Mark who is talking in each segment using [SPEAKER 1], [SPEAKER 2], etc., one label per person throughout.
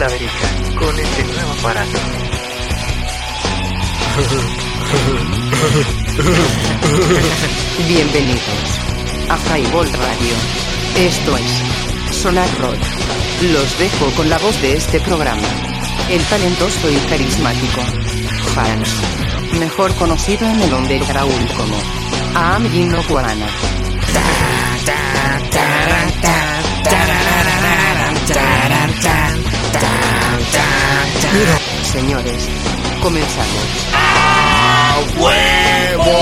[SPEAKER 1] la verija con este nuevo aparato.
[SPEAKER 2] Bienvenidos a Highball Radio. Esto es Sonar Rock. Los dejo con la voz de este programa. El talentoso y carismático Hans, mejor conocido en el underground como Am Gino Señores, comenzamos.
[SPEAKER 3] ¡A huevo!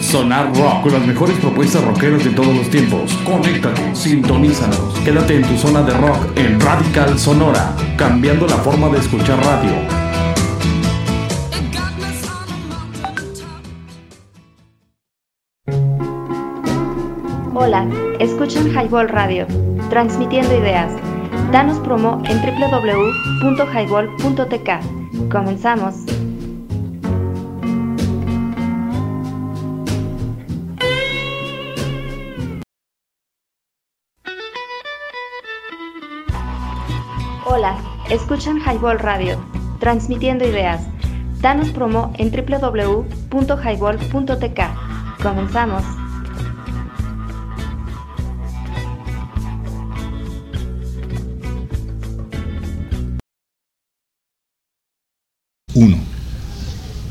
[SPEAKER 4] Sonar Rock con las mejores propuestas rockeras de todos los tiempos. Conéctate, sintonízanos. Quédate en tu zona de rock en Radical Sonora, cambiando la forma de escuchar radio.
[SPEAKER 5] Escuchan Highball Radio, transmitiendo ideas. Danos promo en www.highball.tk. Comenzamos. Hola, escuchan Highball Radio, transmitiendo ideas. Danos promo en www.highball.tk. Comenzamos.
[SPEAKER 6] 1.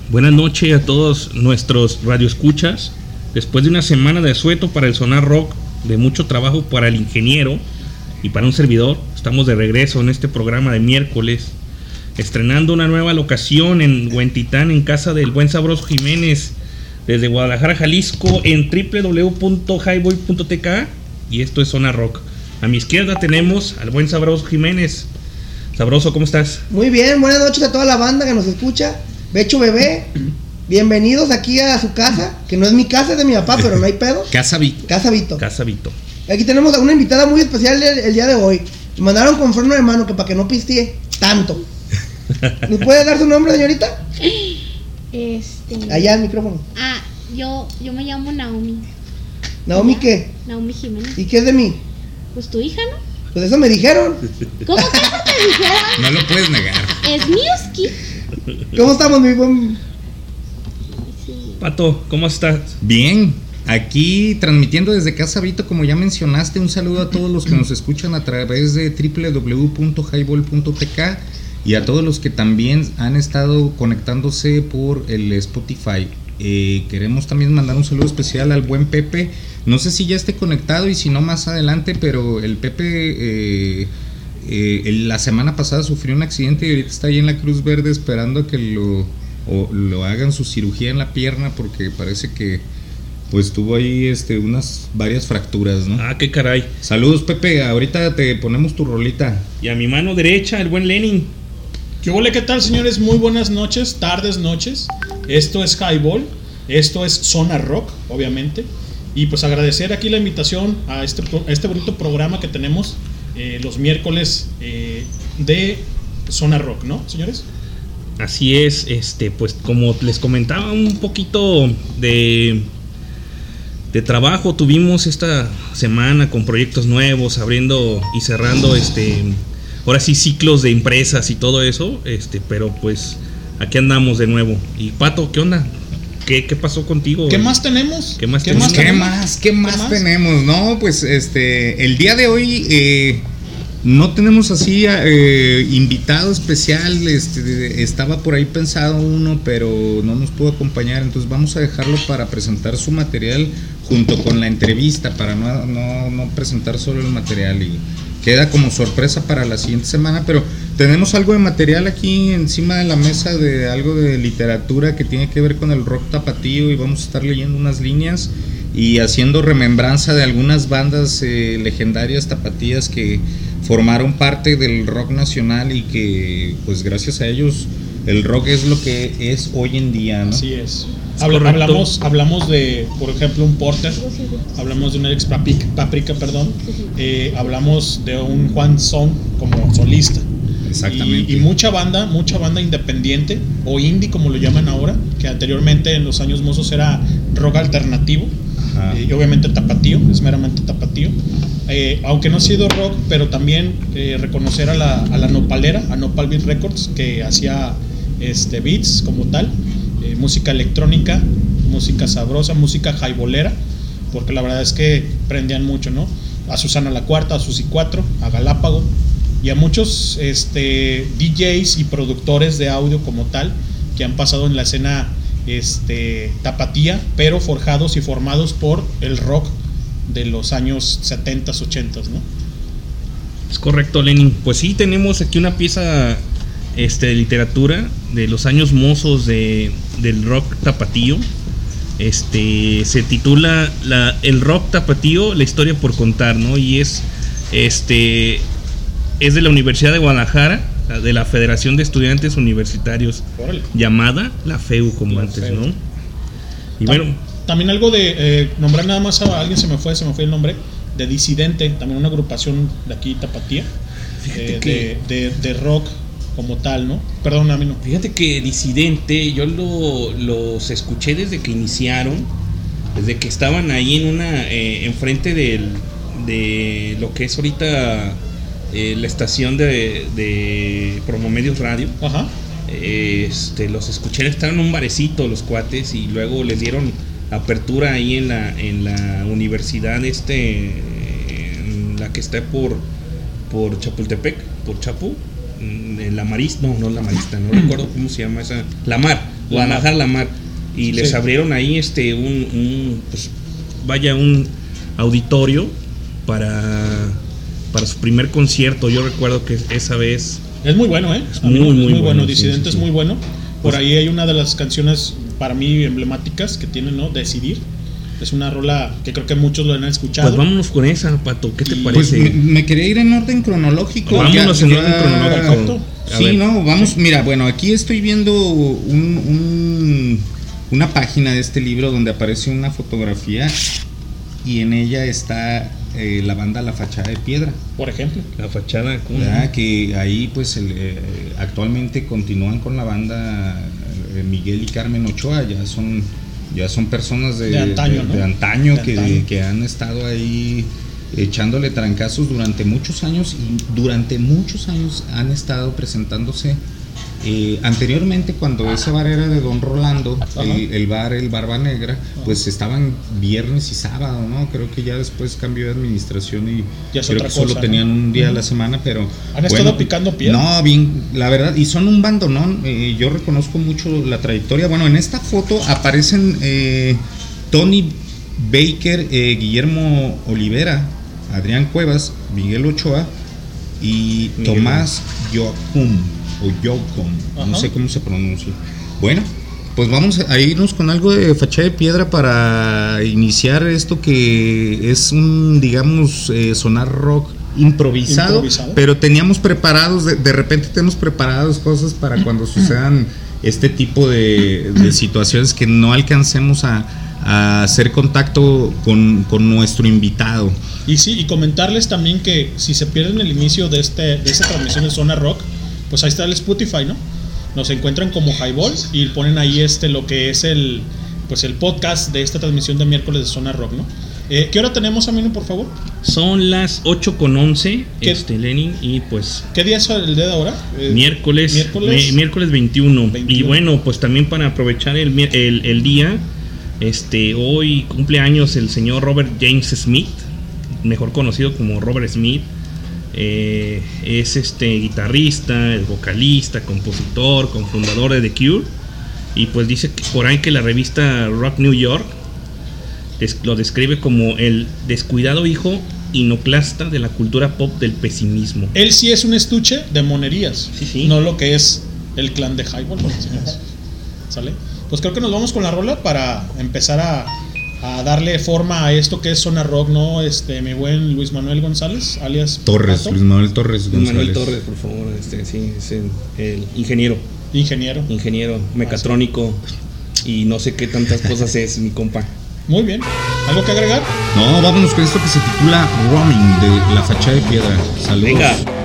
[SPEAKER 6] Buenas noches a todos nuestros radioescuchas. Después de una semana de sueto para el sonar rock, de mucho trabajo para el ingeniero y para un servidor, estamos de regreso en este programa de miércoles, estrenando una nueva locación en Huentitán, en casa del buen Sabroso Jiménez, desde Guadalajara, Jalisco, en www.highboy.tk. Y esto es Zona Rock. A mi izquierda tenemos al buen Sabroso Jiménez. Sabroso, ¿cómo estás?
[SPEAKER 7] Muy bien, buenas noches a toda la banda que nos escucha. Becho Bebé, bienvenidos aquí a su casa, que no es mi casa, es de mi papá, pero no hay pedo.
[SPEAKER 6] casa Vito.
[SPEAKER 7] Casa Vito.
[SPEAKER 6] Casa Vito.
[SPEAKER 7] Aquí tenemos a una invitada muy especial el, día de hoy. Me mandaron con freno de mano que para que no pistee tanto. ¿Me puede dar su nombre, señorita?
[SPEAKER 8] Este.
[SPEAKER 7] Allá el micrófono.
[SPEAKER 8] Ah, yo, yo me llamo Naomi.
[SPEAKER 7] ¿Naomi qué?
[SPEAKER 8] Naomi Jiménez.
[SPEAKER 7] ¿Y qué es de mí?
[SPEAKER 8] Pues tu hija, ¿no?
[SPEAKER 7] Pues eso me dijeron.
[SPEAKER 8] ¿Cómo que eso te dijeron?
[SPEAKER 6] No lo puedes negar.
[SPEAKER 8] Es Miuski.
[SPEAKER 7] ¿Cómo estamos, mi buen?
[SPEAKER 6] Pato, ¿cómo estás?
[SPEAKER 9] Bien, aquí transmitiendo desde Casa Vito, como ya mencionaste, un saludo a todos los que nos escuchan a través de www.highball.tk y a todos los que también han estado conectándose por el Spotify. Eh, queremos también mandar un saludo especial al buen Pepe. No sé si ya esté conectado y si no más adelante, pero el Pepe eh, eh, la semana pasada sufrió un accidente y ahorita está ahí en la Cruz Verde esperando que lo, lo hagan su cirugía en la pierna porque parece que pues tuvo ahí este unas varias fracturas, ¿no?
[SPEAKER 6] Ah, qué caray.
[SPEAKER 9] Saludos Pepe, ahorita te ponemos tu rolita.
[SPEAKER 6] Y a mi mano derecha, el buen Lenin.
[SPEAKER 10] ¿Qué hola, qué tal, señores? Muy buenas noches, tardes, noches. Esto es Highball, esto es Zona Rock, obviamente. Y pues agradecer aquí la invitación a este, este bonito programa que tenemos eh, los miércoles eh, de Zona Rock, ¿no, señores?
[SPEAKER 6] Así es, este, pues como les comentaba un poquito de, de trabajo tuvimos esta semana con proyectos nuevos, abriendo y cerrando este ahora sí ciclos de empresas y todo eso, este, pero pues aquí andamos de nuevo. Y Pato, ¿qué onda? ¿Qué, qué pasó contigo?
[SPEAKER 10] ¿Qué más tenemos?
[SPEAKER 9] ¿Qué más, ¿Qué tenemos? ¿Qué más? ¿Qué más, tenemos? No, pues este, el día de hoy eh, no tenemos así eh, invitado especial. Este, estaba por ahí pensado uno, pero no nos pudo acompañar. Entonces vamos a dejarlo para presentar su material junto con la entrevista, para no, no, no presentar solo el material y queda como sorpresa para la siguiente semana, pero tenemos algo de material aquí encima de la mesa de algo de literatura que tiene que ver con el rock tapatío y vamos a estar leyendo unas líneas y haciendo remembranza de algunas bandas eh, legendarias tapatías que formaron parte del rock nacional y que pues gracias a ellos el rock es lo que es hoy en día, ¿no?
[SPEAKER 10] Así es hablamos, hablamos de, por ejemplo, un Porter, hablamos de un Alex Paprika, perdón, eh, hablamos de un Juan Son como solista.
[SPEAKER 9] Exactamente.
[SPEAKER 10] Y, y mucha banda, mucha banda independiente o indie como lo llaman ahora, que anteriormente en los años mozos era rock alternativo. Eh, y obviamente tapatío, es meramente tapatío. Eh, aunque no ha sido rock, pero también eh, reconocer a la, a la Nopalera, a Nopal Beat Records, que hacía este, beats como tal, eh, música electrónica, música sabrosa, música jaibolera, porque la verdad es que prendían mucho, ¿no? A Susana la Cuarta, a Susi 4, a Galápago y a muchos este, DJs y productores de audio como tal que han pasado en la escena este, tapatía, pero forjados y formados por el rock de los años 70s, 80s, ¿no?
[SPEAKER 6] Es correcto, Lenin. Pues sí, tenemos aquí una pieza este, de literatura de los años mozos de, del rock tapatío. Este se titula la, El rock tapatío, la historia por contar, ¿no? Y es este es de la Universidad de Guadalajara, la- de la Federación de Estudiantes Universitarios,
[SPEAKER 10] Órale.
[SPEAKER 6] llamada la FEU como
[SPEAKER 10] La
[SPEAKER 6] antes,
[SPEAKER 10] FEU.
[SPEAKER 6] ¿no? Y
[SPEAKER 10] Tam-
[SPEAKER 6] bueno,
[SPEAKER 10] También algo de eh, nombrar nada más a alguien, se me fue, se me fue el nombre, de Disidente, también una agrupación de aquí, Tapatía, eh, de- de rock como tal, ¿no? Perdón, a mí no.
[SPEAKER 6] Fíjate que Disidente, yo lo- los escuché desde que iniciaron, desde que estaban ahí en una, eh, enfrente del, de lo que es ahorita eh, la estación de, de Promomedios Radio.
[SPEAKER 10] Ajá.
[SPEAKER 6] Este, los escuché, estaban en un barecito los cuates y luego les dieron apertura ahí en la, en la universidad este, en la que está por, por Chapultepec, por Chapu, la Marista, no, no la Marista, no recuerdo cómo se llama esa, La Mar, Guadalajara La Mar, y les abrieron ahí este, un, un, pues, vaya, un auditorio para, para su primer concierto, yo recuerdo que esa vez...
[SPEAKER 10] Es muy bueno, ¿eh?
[SPEAKER 6] Es muy,
[SPEAKER 10] me-
[SPEAKER 6] muy
[SPEAKER 10] bueno.
[SPEAKER 6] bueno,
[SPEAKER 10] Disidente
[SPEAKER 6] sí,
[SPEAKER 10] es muy bueno. Por
[SPEAKER 6] Pues-
[SPEAKER 10] ahí hay una de las canciones para mí emblemáticas que tienen, ¿no? Decidir. Es una rola que creo que muchos lo han escuchado.
[SPEAKER 6] Pues vámonos con esa, Pato, ¿qué te
[SPEAKER 10] Y-
[SPEAKER 9] Pues
[SPEAKER 6] parece?
[SPEAKER 9] me, me quería ir en orden cronológico.
[SPEAKER 6] Vámonos en orden cronológico. A
[SPEAKER 9] Sí,
[SPEAKER 6] ver.
[SPEAKER 9] no, vamos, mira, bueno, aquí estoy viendo un, un- una página de este libro donde aparece una fotografía y en ella está eh, la banda La Fachada de Piedra.
[SPEAKER 10] Por ejemplo.
[SPEAKER 6] La fachada, ¿cómo.
[SPEAKER 9] Que ahí pues el, eh, actualmente continúan con la banda eh, Miguel y Carmen Ochoa, ya son ya son personas de,
[SPEAKER 10] De antaño,
[SPEAKER 9] de-
[SPEAKER 10] ¿no?
[SPEAKER 9] de antaño
[SPEAKER 10] De
[SPEAKER 9] que,
[SPEAKER 10] antaño.
[SPEAKER 9] que han estado ahí echándole trancazos durante muchos años y durante muchos años han estado presentándose eh, anteriormente cuando ese bar era de Don Rolando, el, el bar, el Barba Negra, pues estaban viernes y sábado, ¿no? Creo que ya después cambió de administración y
[SPEAKER 10] Ya
[SPEAKER 9] creo solo tenían un día a la semana, pero
[SPEAKER 10] Han estado picando piedra.
[SPEAKER 9] No, bien, la verdad, y son un bandonón. eh, yo reconozco mucho la trayectoria. Bueno, en esta foto aparecen eh, Tony Baker, eh, Guillermo Olivera, Adrián Cuevas, Miguel Ochoa y
[SPEAKER 6] Miguel.
[SPEAKER 9] Tomás Yocum o Yocum, no
[SPEAKER 10] Ajá.
[SPEAKER 9] sé cómo se pronuncia. Bueno, pues vamos a irnos con algo de fachada de piedra para iniciar esto que es un, digamos, eh, sonar rock improvisado,
[SPEAKER 10] Improvisado.
[SPEAKER 9] pero teníamos preparados, de, de repente tenemos preparados cosas para cuando sucedan este tipo de, de situaciones que no alcancemos a, a hacer contacto con, con nuestro invitado.
[SPEAKER 10] Y sí, y comentarles también que si se pierden el inicio de, este, de esta transmisión de Zona Rock, pues ahí está el Spotify, ¿no? Nos encuentran como Highball y ponen ahí este lo que es el pues el podcast de esta transmisión de miércoles de Zona Rock, ¿no? Eh, ¿Qué hora tenemos, Amino, por favor?
[SPEAKER 6] Son las 8 con 11,
[SPEAKER 10] ¿Qué?
[SPEAKER 6] este, Lenin, y pues
[SPEAKER 10] ¿Qué día es el día de ahora? Eh,
[SPEAKER 6] miércoles,
[SPEAKER 10] miércoles.
[SPEAKER 6] mi- miércoles 21. Y
[SPEAKER 10] 21.
[SPEAKER 6] bueno, pues también para aprovechar el, mi- el, el día, este, hoy cumpleaños el señor Robert James Smith, mejor conocido como Robert Smith. Eh, es este guitarrista, el vocalista, compositor, cofundador de The Cure. Y pues dice que por ahí que la revista Rock New York lo describe como el descuidado hijo inoclasta de la cultura pop del pesimismo.
[SPEAKER 10] Él sí es un estuche de monerías,
[SPEAKER 6] Sí, sí.
[SPEAKER 10] no lo que es el clan de Highball. ¿Sale? Pues creo que nos vamos con la rola para empezar a, a darle forma a esto que es Zona Rock, ¿no? Este, mi buen Luis Manuel González, alias
[SPEAKER 9] Torres,
[SPEAKER 10] Pato,
[SPEAKER 9] Luis Manuel Torres González.
[SPEAKER 6] Manuel Torres, por favor, este, sí, es el, el ingeniero,
[SPEAKER 10] ingeniero.
[SPEAKER 6] ingeniero mecatrónico y no sé qué tantas cosas es mi compa.
[SPEAKER 10] Muy bien. ¿Algo que agregar?
[SPEAKER 9] No, vámonos con esto que se titula Roaming de La Fachada de Piedra. Saludos.
[SPEAKER 6] Venga.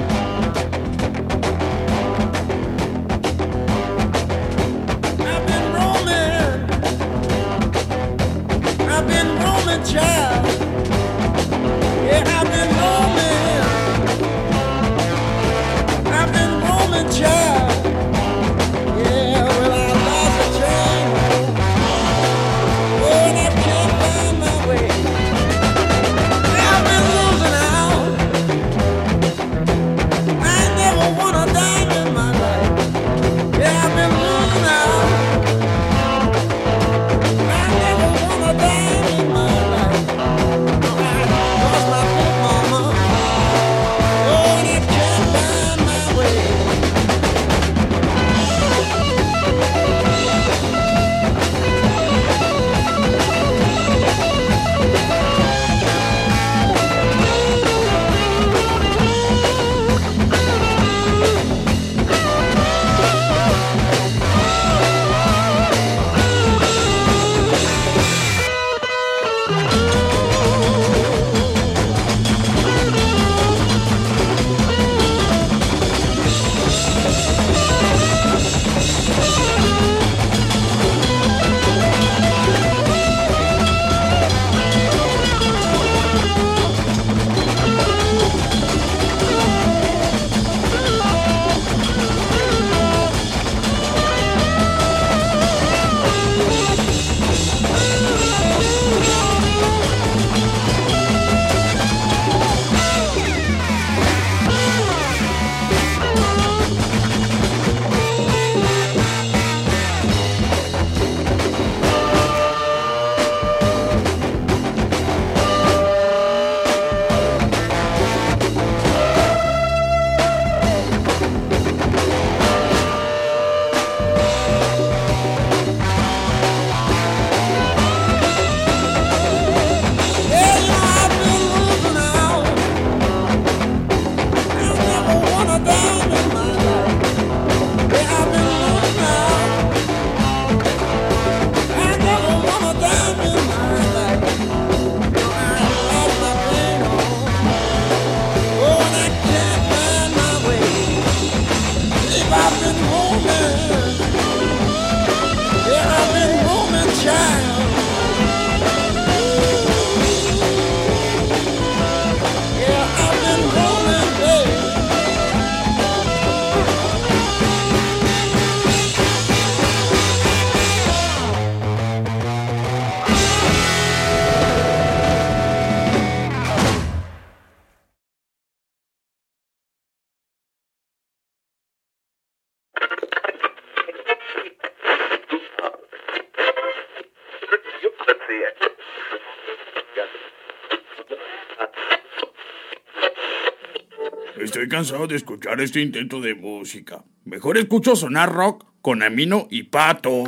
[SPEAKER 3] Estoy cansado de escuchar este intento de música. Mejor escucho sonar rock con Amino y Pato.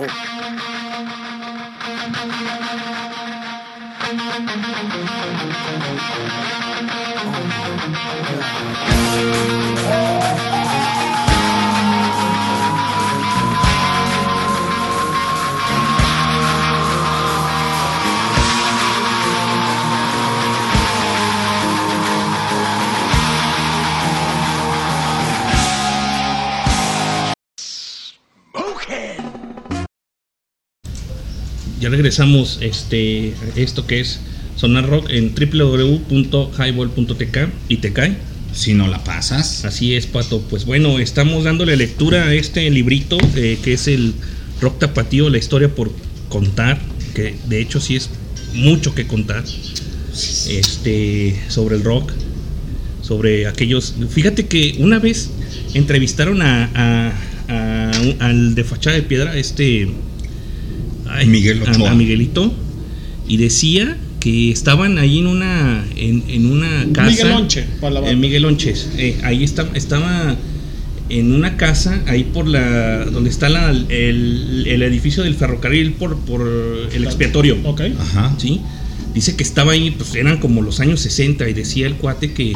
[SPEAKER 6] Ya regresamos este esto que es Sonar Rock en www.highball.tk y te cae.
[SPEAKER 9] Si no la pasas.
[SPEAKER 6] Así es, Pato. Pues bueno, estamos dándole lectura a este librito eh, que es el Rock Tapatío, la historia por contar, que de hecho sí es mucho que contar. Este sobre el rock, sobre aquellos. Fíjate que una vez entrevistaron a, a- al de fachada de piedra, este ay,
[SPEAKER 9] Miguel
[SPEAKER 6] a-
[SPEAKER 9] Ochoa.
[SPEAKER 6] a Miguelito, y decía que estaban ahí en una en, en una casa.
[SPEAKER 10] Miguel Onche, para la banda.
[SPEAKER 6] Eh, Miguel Onches. eh, ahí está, estaba en una casa, ahí por la. donde está la- el, el edificio del ferrocarril por, por el expiatorio.
[SPEAKER 10] Ok.
[SPEAKER 9] Ajá.
[SPEAKER 6] ¿sí? Dice que estaba ahí, pues eran como los años 60 y decía el cuate que,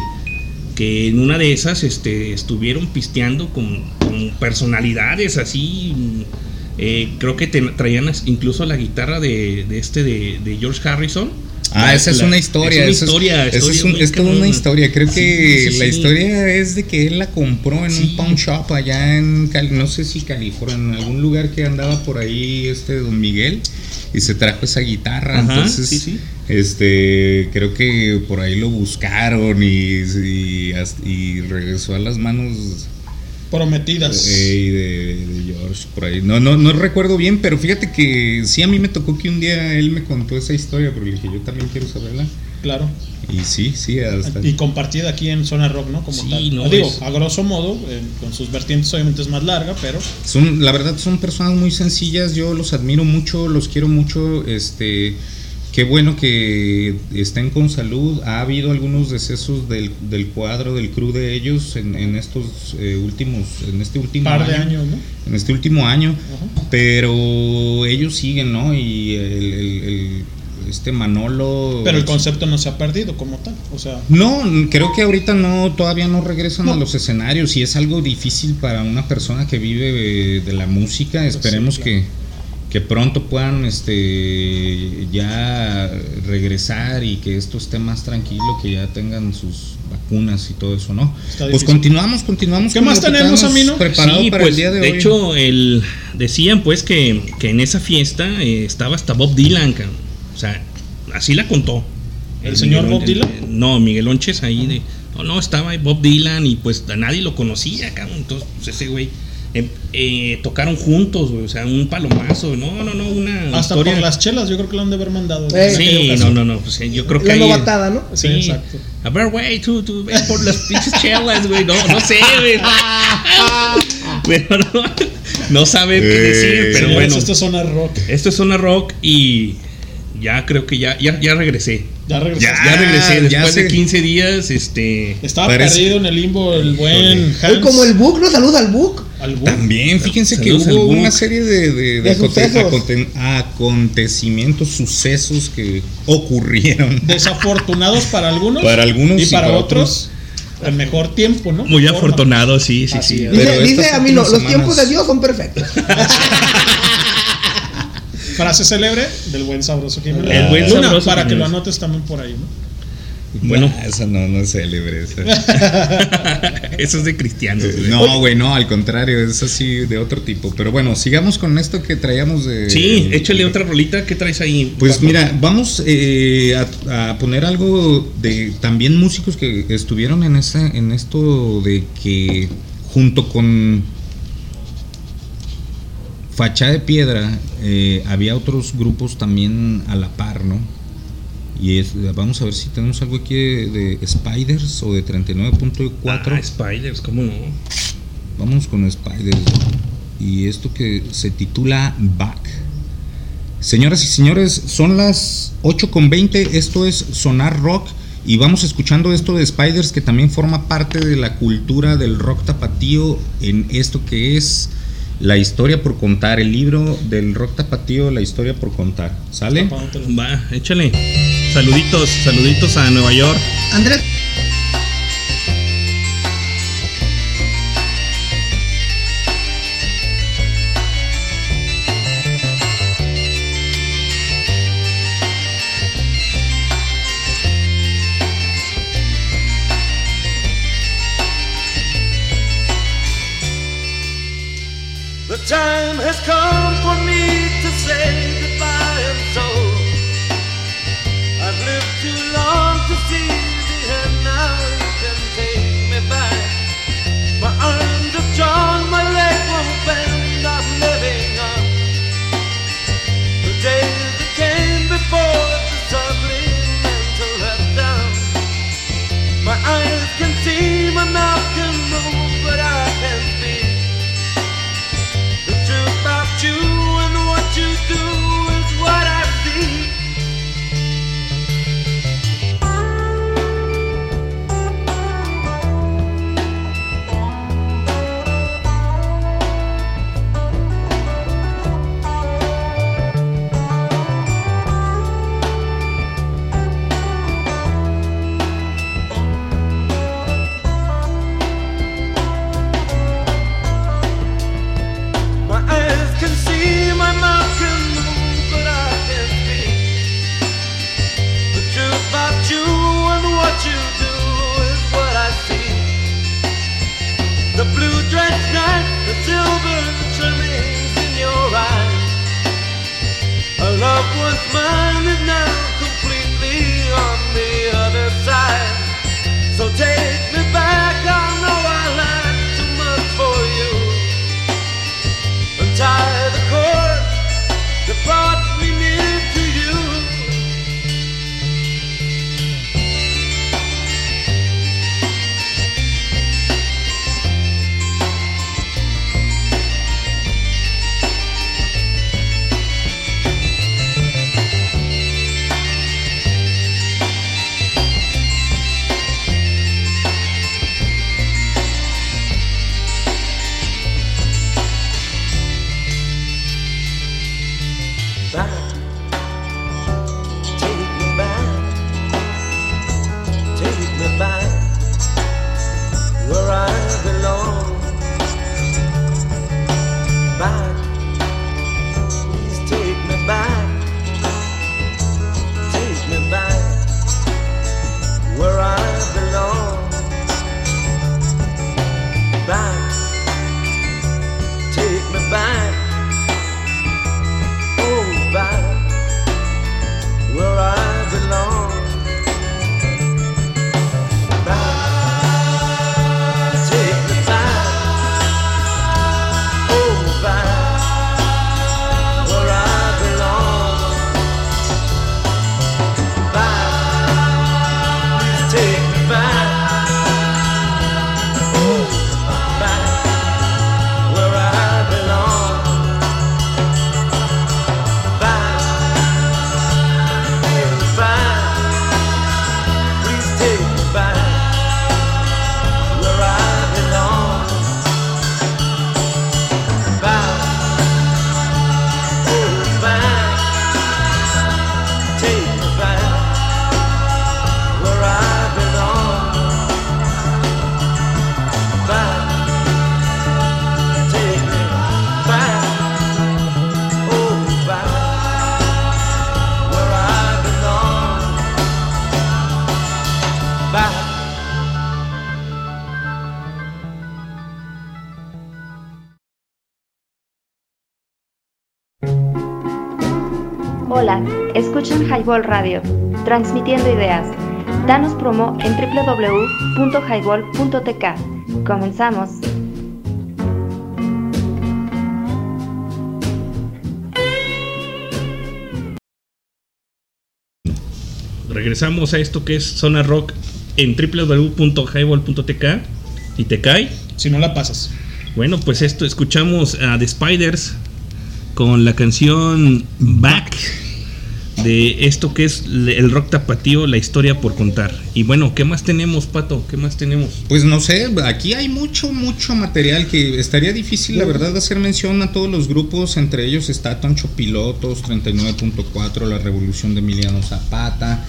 [SPEAKER 6] que en una de esas este, estuvieron pisteando con, con personalidades así. Eh, creo que te- traían incluso la guitarra de, de este de, de George Harrison.
[SPEAKER 9] Ah,
[SPEAKER 6] La-
[SPEAKER 9] esa es
[SPEAKER 6] la-
[SPEAKER 9] una historia.
[SPEAKER 6] Es una historia.
[SPEAKER 9] es, un-
[SPEAKER 6] muy
[SPEAKER 9] es toda una historia. Creo
[SPEAKER 6] Sí,
[SPEAKER 9] que
[SPEAKER 6] sí,
[SPEAKER 9] la
[SPEAKER 6] sí.
[SPEAKER 9] historia es de que él la compró en un pawn shop allá en, Cali- no sé si California, en algún lugar que andaba por ahí este don Miguel y se trajo esa guitarra.
[SPEAKER 6] Ajá,
[SPEAKER 9] entonces, este, creo que por ahí lo buscaron y, y, hasta- y regresó a las manos
[SPEAKER 10] Prometidas.
[SPEAKER 9] Ey, de, de George por ahí. No, no, no recuerdo bien, pero fíjate que sí a mí me tocó que un día él me contó esa historia, pero le dije, yo también quiero saberla.
[SPEAKER 10] Claro.
[SPEAKER 9] Y sí, sí, hasta.
[SPEAKER 10] Y compartida aquí en Zona Rock, ¿no? Como
[SPEAKER 6] Sí,
[SPEAKER 10] tal.
[SPEAKER 6] no,
[SPEAKER 10] Digo,
[SPEAKER 6] es-
[SPEAKER 10] a grosso modo, eh, con sus vertientes obviamente es más larga, pero
[SPEAKER 9] Son, la verdad, son personas muy sencillas. Yo los admiro mucho, los quiero mucho. Este, qué bueno que estén con salud. Ha habido algunos decesos del, del cuadro, del crew de ellos en, en estos eh, últimos, en este último
[SPEAKER 10] par de
[SPEAKER 9] año.
[SPEAKER 10] años, ¿no?
[SPEAKER 9] en este último año,
[SPEAKER 10] Ajá.
[SPEAKER 9] pero ellos siguen, ¿no? Y el, el- el- este Manolo...
[SPEAKER 10] Pero el concepto no se ha perdido como tal. O sea,
[SPEAKER 9] No, creo que ahorita no, todavía no regresan
[SPEAKER 10] No.
[SPEAKER 9] a los escenarios y es algo difícil para una persona que vive de, de la música. Esperemos
[SPEAKER 10] Pues claro.
[SPEAKER 9] que, que pronto puedan este ya regresar y que esto esté más tranquilo, que ya tengan sus vacunas y todo eso, ¿no? Pues continuamos, continuamos.
[SPEAKER 10] ¿Qué
[SPEAKER 9] con
[SPEAKER 10] más
[SPEAKER 9] lo que
[SPEAKER 10] tenemos, Amino?
[SPEAKER 9] Preparado
[SPEAKER 6] Sí,
[SPEAKER 9] para
[SPEAKER 6] pues,
[SPEAKER 9] el día de,
[SPEAKER 6] de
[SPEAKER 9] hoy.
[SPEAKER 6] hecho, el, decían pues que, que en esa fiesta eh, estaba hasta Bob Dylan, cabrón. o sea, así la contó.
[SPEAKER 10] ¿El señor Bob Dylan?
[SPEAKER 6] No, Miguel Onches ahí de, no, no, estaba ahí Bob Dylan y pues a nadie lo conocía, cabrón. Entonces, pues, ese güey, eh, eh, tocaron juntos, güey, o sea, un palomazo, no, no, no, una
[SPEAKER 10] hasta
[SPEAKER 6] historia.
[SPEAKER 10] por las chelas yo creo que lo han de haber mandado.
[SPEAKER 7] Eh.
[SPEAKER 6] Sí, no, no, no, pues yo creo que
[SPEAKER 7] La novatada, ¿no?
[SPEAKER 10] Sí,
[SPEAKER 6] Sí,
[SPEAKER 10] exacto.
[SPEAKER 6] A ver, güey, tú, tú ves por las pinches chelas, güey. No, no sé, güey. Pero no, no saben qué decir, pero bueno.
[SPEAKER 10] esto es Zona Rock.
[SPEAKER 6] Esto es Zona Rock y ya creo que ya, ya, ya regresé.
[SPEAKER 10] Ya regresó.
[SPEAKER 9] Ya.
[SPEAKER 6] Ya regresé
[SPEAKER 9] ya
[SPEAKER 6] después de
[SPEAKER 9] sé.
[SPEAKER 6] 15 días, este...
[SPEAKER 10] Estaba
[SPEAKER 9] Parece-
[SPEAKER 10] perdido en el limbo el buen Hans.
[SPEAKER 7] Hoy como el book, ¿no? Saludos al book.
[SPEAKER 10] al Book.
[SPEAKER 9] También, fíjense que
[SPEAKER 6] Saludos al
[SPEAKER 9] hubo una serie de, de- de
[SPEAKER 7] De
[SPEAKER 9] aconte-
[SPEAKER 7] sucesos.
[SPEAKER 9] aconte- acontecimientos, sucesos que ocurrieron.
[SPEAKER 10] Desafortunados para algunos.
[SPEAKER 9] Para algunos
[SPEAKER 10] y
[SPEAKER 9] y
[SPEAKER 10] para
[SPEAKER 9] para
[SPEAKER 10] otros. El mejor tiempo, ¿no?
[SPEAKER 6] Muy afortunado, sí, sí,
[SPEAKER 10] Así
[SPEAKER 6] sí.
[SPEAKER 7] Dice, dice a mí no, los tiempos de Dios son perfectos.
[SPEAKER 10] Frase célebre del buen sabroso Jiménez.
[SPEAKER 6] El buen
[SPEAKER 10] Luna,
[SPEAKER 6] sabroso
[SPEAKER 10] para que lo anotes también por ahí, ¿no?
[SPEAKER 6] Bueno.
[SPEAKER 9] Nah, esa no, no es célebre. esa.
[SPEAKER 6] Eso es de cristianos, güey.
[SPEAKER 9] No, güey, no, al contrario, es así de otro tipo. Pero bueno, sigamos con esto que traíamos de.
[SPEAKER 6] Sí, échale otra rolita. ¿Qué traes ahí?
[SPEAKER 9] Pues
[SPEAKER 6] Paco?
[SPEAKER 9] mira, vamos eh, a, a poner algo de también músicos que estuvieron en esa, en esto de que junto con Fachá de Piedra, eh, había otros grupos también a la par, ¿no? Y es, vamos a ver si tenemos algo aquí de, de Spiders o de 39.4.
[SPEAKER 6] Ah, Spiders, ¿cómo no?
[SPEAKER 9] Vamos con Spiders. Y esto que se titula Back. Señoras y señores, son las 8.20, esto es Sonar Rock y vamos escuchando esto de Spiders que también forma parte de la cultura del rock tapatío en esto que es la historia por contar, el libro del rock tapatío, la historia por contar. ¿Sale?
[SPEAKER 6] Va, échale. Saluditos, saluditos a Nueva York.
[SPEAKER 7] Andrés.
[SPEAKER 5] Highball Radio, transmitiendo ideas. Danos promo en www.highball.tk. Comenzamos.
[SPEAKER 6] Regresamos a esto que es Zona Rock en www.highball.tk y te cae.
[SPEAKER 10] Si no la pasas.
[SPEAKER 6] Bueno, pues esto escuchamos a The Spiders con la canción Back de esto que es el rock tapatío, la historia por contar. Y bueno, ¿qué más tenemos, Pato? ¿Qué más tenemos?
[SPEAKER 9] Pues no sé, aquí hay mucho, mucho material que estaría difícil, la verdad, hacer mención a todos los grupos. Entre ellos está Toncho Pilotos, 39.4, La Revolución de Emiliano Zapata,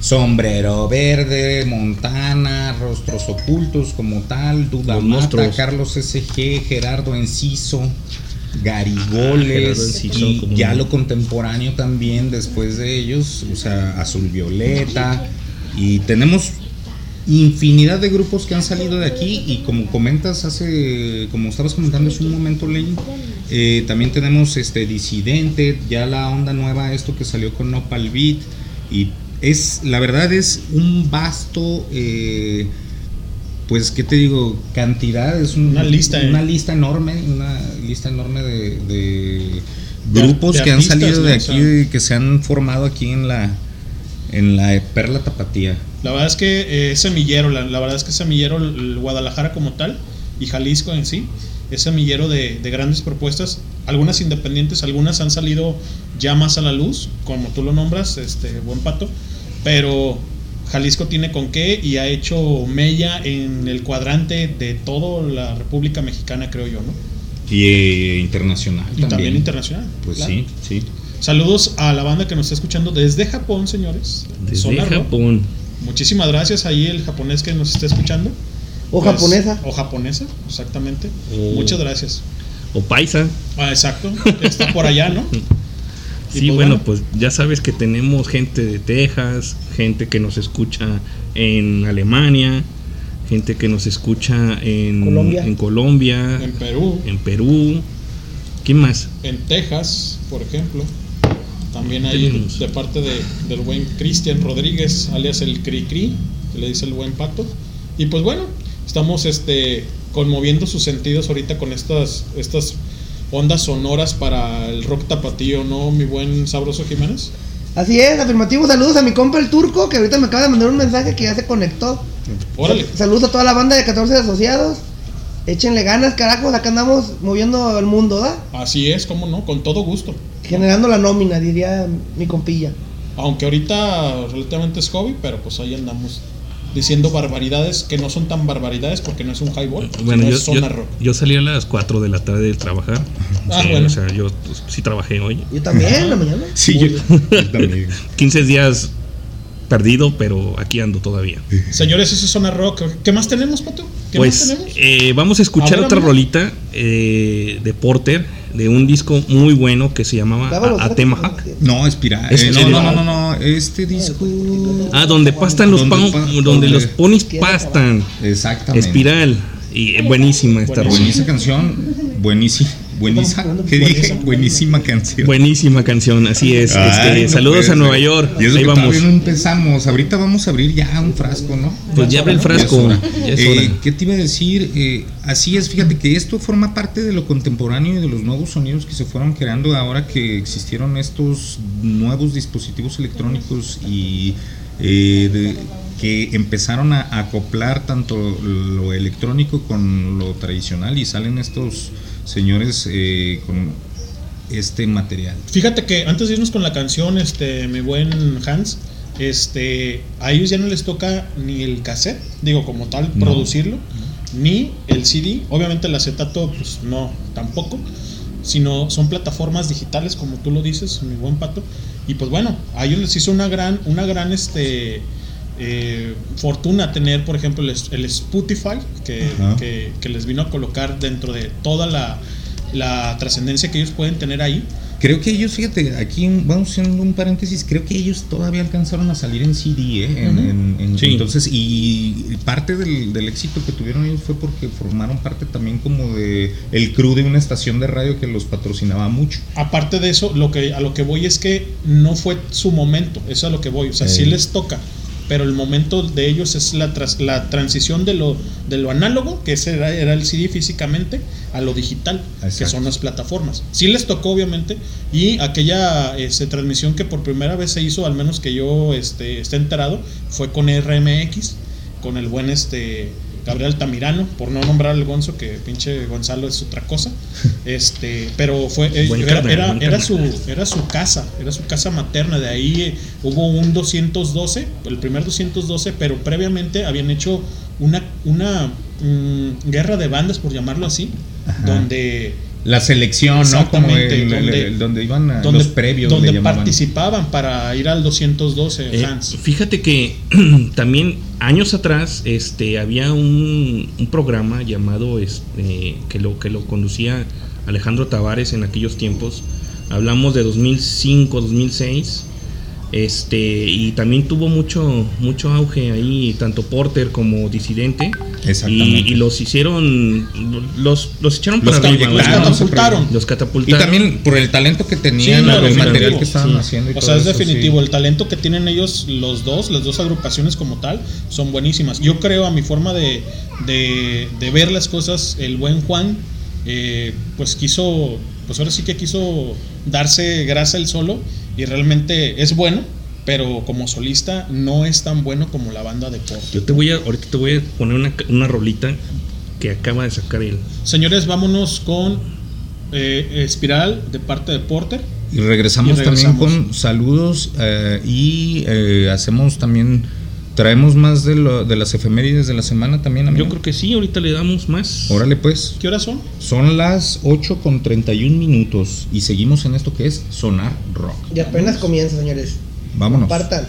[SPEAKER 9] Sombrero Verde, Montana, Rostros Ocultos como tal, Duda Mata. Carlos SG, Gerardo Enciso. Garigoles y
[SPEAKER 6] como
[SPEAKER 9] ya lo contemporáneo también después de ellos, o sea, Azul Violeta. Y tenemos infinidad de grupos que han salido de aquí y como comentas hace, como estabas comentando hace un momento, Lane, eh, también tenemos este Disidente, ya la onda nueva, esto que salió con Nopal Beat. Y es, la verdad es un vasto, eh, pues, ¿qué te digo? Cantidad, es un-
[SPEAKER 10] Una lista, ¿eh?
[SPEAKER 9] una lista enorme, una lista enorme de, grupos
[SPEAKER 10] de
[SPEAKER 9] que han salido de aquí,
[SPEAKER 10] sea-
[SPEAKER 9] que se han formado aquí en la, en la Perla Tapatía.
[SPEAKER 10] La verdad es que eh, es semillero, la, la verdad es que es semillero el, el Guadalajara como tal y Jalisco en sí, es semillero de, de grandes propuestas, algunas independientes, algunas han salido ya más a la luz, como tú lo nombras, este buen pato, pero Jalisco tiene con qué y ha hecho mella en el cuadrante de toda la República Mexicana, creo yo, ¿no?
[SPEAKER 9] Y eh, internacional
[SPEAKER 10] Y también internacional.
[SPEAKER 9] Pues
[SPEAKER 10] claro.
[SPEAKER 9] sí, sí.
[SPEAKER 10] Saludos a la banda que nos está escuchando desde Japón, señores.
[SPEAKER 6] Desde
[SPEAKER 10] Zona Rock.
[SPEAKER 6] Japón.
[SPEAKER 10] Muchísimas gracias ahí el japonés que nos está escuchando.
[SPEAKER 7] O
[SPEAKER 10] Pues,
[SPEAKER 7] japonesa.
[SPEAKER 10] O japonesa, exactamente. Muchas gracias.
[SPEAKER 6] O Paisa.
[SPEAKER 10] Ah, exacto. Está por allá, ¿no?
[SPEAKER 6] Sí,
[SPEAKER 10] pues
[SPEAKER 6] bueno, pues ya sabes que tenemos gente de Texas, gente que nos escucha en Alemania, gente que nos escucha en
[SPEAKER 7] Colombia.
[SPEAKER 6] en, Colombia,
[SPEAKER 10] En Perú,
[SPEAKER 6] en Perú. ¿Quién más?
[SPEAKER 10] en Texas, por ejemplo. También
[SPEAKER 6] Tenemos.
[SPEAKER 10] de parte de, del buen Cristian Rodríguez, alias el Cri Cri, que le dice el buen pato. Y pues bueno, estamos este conmoviendo sus sentidos ahorita con estas, estas ondas sonoras para el rock tapatío, ¿no, mi buen sabroso Jiménez?
[SPEAKER 7] Así es, afirmativo. Saludos a mi compa el turco, que ahorita me acaba de mandar un mensaje que ya se conectó.
[SPEAKER 10] Órale.
[SPEAKER 7] Sal- Saludos a toda la banda de 14 asociados. Échenle ganas, carajos. Acá andamos moviendo el mundo, ¿da?
[SPEAKER 10] Así es, cómo no, con todo gusto.
[SPEAKER 7] Generando la nómina, diría mi compilla.
[SPEAKER 10] Aunque ahorita relativamente es hobby, pero pues ahí andamos diciendo barbaridades que no son tan barbaridades porque no es un highball,
[SPEAKER 6] Bueno,
[SPEAKER 10] sino
[SPEAKER 6] yo,
[SPEAKER 10] es zona
[SPEAKER 6] yo,
[SPEAKER 10] rock.
[SPEAKER 6] yo salí a las 4 de la tarde de trabajar.
[SPEAKER 10] Ah,
[SPEAKER 6] Sí,
[SPEAKER 10] bueno.
[SPEAKER 6] O sea, yo pues, sí trabajé hoy.
[SPEAKER 7] Yo también, en la mañana.
[SPEAKER 9] Sí, yo, yo también.
[SPEAKER 6] 15 días perdido, pero aquí ando todavía.
[SPEAKER 10] Señores, eso es zona rock. ¿Qué más tenemos, Pato? ¿Qué más
[SPEAKER 6] Pues
[SPEAKER 10] tenemos?
[SPEAKER 6] eh, vamos a escuchar
[SPEAKER 10] A ver,
[SPEAKER 6] otra
[SPEAKER 10] amigo.
[SPEAKER 6] rolita eh, de Porter, de un disco muy bueno que se llamaba
[SPEAKER 7] Daba los
[SPEAKER 6] A-
[SPEAKER 7] tres
[SPEAKER 6] Atemahawk.
[SPEAKER 7] que-
[SPEAKER 9] No, Espiral.
[SPEAKER 6] Es
[SPEAKER 9] eh, no, no, no, no, no, este disco.
[SPEAKER 6] Ah, donde pastan los,
[SPEAKER 9] Donde pa-
[SPEAKER 6] donde los ponis pastan.
[SPEAKER 9] Exactamente.
[SPEAKER 6] Espiral. Y buenísima esta.
[SPEAKER 9] Buenísima canción. Buenísima. Buenísima. ¿Qué dije? Buenísima canción.
[SPEAKER 6] Buenísima canción, así es.
[SPEAKER 9] Ay,
[SPEAKER 6] Este,
[SPEAKER 9] no
[SPEAKER 6] saludos a Nueva. York.
[SPEAKER 9] Y eso
[SPEAKER 6] Ahí
[SPEAKER 9] que
[SPEAKER 6] vamos.
[SPEAKER 9] no empezamos. Ahorita vamos a abrir ya un frasco, ¿no?
[SPEAKER 6] Pues ya abre el frasco.
[SPEAKER 9] Ya es hora.
[SPEAKER 6] Ya es
[SPEAKER 9] Eh. ¿Qué te iba a decir? Eh, así es, fíjate que esto forma parte de lo contemporáneo y de los nuevos sonidos que se fueron creando ahora que existieron estos nuevos dispositivos electrónicos y eh, de- que empezaron a acoplar tanto lo electrónico con lo tradicional y salen estos señores eh, con este material.
[SPEAKER 10] Fíjate que antes de irnos con la canción, este, mi buen Hans, este, a ellos ya no les toca ni el cassette, digo como tal,
[SPEAKER 9] No.
[SPEAKER 10] producirlo, ni el CD. Obviamente el acetato, pues no, tampoco. Sino son plataformas digitales, como tú lo dices, mi buen pato. Y pues bueno, a ellos les hizo una gran, una gran este, eh, fortuna tener, por ejemplo, el, el Spotify, que,
[SPEAKER 9] Ajá.
[SPEAKER 10] que- que les vino a colocar dentro de toda la, la trascendencia que ellos pueden tener ahí.
[SPEAKER 9] Creo que ellos, fíjate, aquí vamos haciendo un paréntesis, creo que ellos todavía alcanzaron a salir en CD, ¿eh? En-
[SPEAKER 10] Ujú.
[SPEAKER 9] en- en-
[SPEAKER 6] Sí.
[SPEAKER 9] Entonces, y parte del, del éxito que tuvieron ellos fue porque formaron parte también como de el crew de una estación de radio que los patrocinaba mucho.
[SPEAKER 10] Aparte de eso, lo que, a lo que voy es que no fue su momento, eso es a lo que voy, o sea, sí
[SPEAKER 9] Eh.
[SPEAKER 10] les toca, pero el momento de ellos es la, tras- la transición de lo, de lo análogo, que ese era, era el CD físicamente, a lo digital, que son las plataformas. Sí les tocó, obviamente, y aquella este, transmisión que por primera vez se hizo, al menos que yo este, esté enterado, fue con RMX, con el buen este Gabriel Tamirano, por no nombrar al Gonzo, que pinche Gonzalo es otra cosa. Este, pero fue eh, era, era, su era su casa, era su casa materna. De ahí eh, hubo un 212, el primer 212, pero previamente habían hecho una, una mm, guerra de bandas, por llamarlo así,
[SPEAKER 9] Ajá.
[SPEAKER 10] donde
[SPEAKER 9] La selección, ¿no? Como
[SPEAKER 10] Exactamente,
[SPEAKER 9] el- el-
[SPEAKER 10] donde-
[SPEAKER 9] el- donde iban a
[SPEAKER 10] donde,
[SPEAKER 9] los previos.
[SPEAKER 10] donde
[SPEAKER 9] le
[SPEAKER 10] participaban para ir al 212
[SPEAKER 6] Eh,
[SPEAKER 10] fans.
[SPEAKER 6] fíjate que también años atrás este había un, un programa llamado este que lo que lo conducía Alejandro Tavares en aquellos tiempos. Hablamos de 2005, 2006. Este y también tuvo mucho mucho auge ahí tanto Porter como Disidente
[SPEAKER 9] Exactamente.
[SPEAKER 6] y, y los hicieron los los echaron
[SPEAKER 9] Los
[SPEAKER 6] para arriba,
[SPEAKER 9] catapultaron,
[SPEAKER 6] ¿verdad?
[SPEAKER 10] los catapultaron.
[SPEAKER 6] los
[SPEAKER 9] Y
[SPEAKER 6] catapultaron
[SPEAKER 9] también por el talento que tenían,
[SPEAKER 10] Sí,
[SPEAKER 9] el material que estaban
[SPEAKER 6] Sí.
[SPEAKER 9] haciendo. y
[SPEAKER 10] O
[SPEAKER 9] todo
[SPEAKER 10] sea, es
[SPEAKER 9] eso,
[SPEAKER 10] definitivo,
[SPEAKER 9] sí.
[SPEAKER 10] el talento que tienen ellos, los dos, las dos agrupaciones como tal, son buenísimas. Yo creo, a mi forma de, de, de ver las cosas, el buen Juan, eh, pues quiso, pues ahora sí que quiso darse grasa el solo y realmente es bueno, pero como solista no es tan bueno como la banda de pop.
[SPEAKER 6] Yo te voy a ahorita te voy a poner una, una rolita que acaba de sacar él.
[SPEAKER 10] Señores, vámonos con eh, Espiral de parte de Porter.
[SPEAKER 9] Y regresamos,
[SPEAKER 10] Y regresamos.
[SPEAKER 9] también con saludos eh, y eh, hacemos también, traemos más de, lo- de las efemérides de la semana también, amigo.
[SPEAKER 6] Yo creo que sí, ahorita le damos más.
[SPEAKER 9] Órale pues,
[SPEAKER 10] ¿Qué horas son?
[SPEAKER 9] son las 8 con 31 minutos y seguimos en esto que es Sonar Rock.
[SPEAKER 7] Y apenas comienza, señores.
[SPEAKER 9] Vámonos.
[SPEAKER 7] Compartan.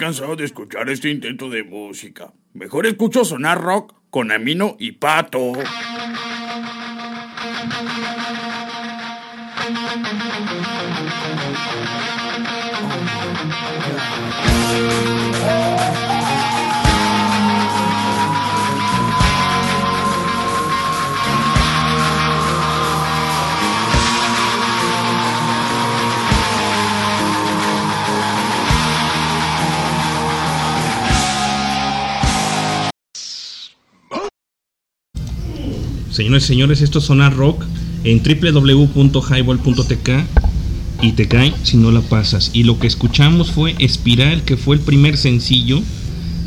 [SPEAKER 4] Cansado de escuchar este intento de música. Mejor escucho sonar rock con Amino y Pato.
[SPEAKER 6] Señores señores, esto es Sonar Rock en www.highball.tk y te cae si no la pasas. Y lo que escuchamos fue Espiral, que fue el primer sencillo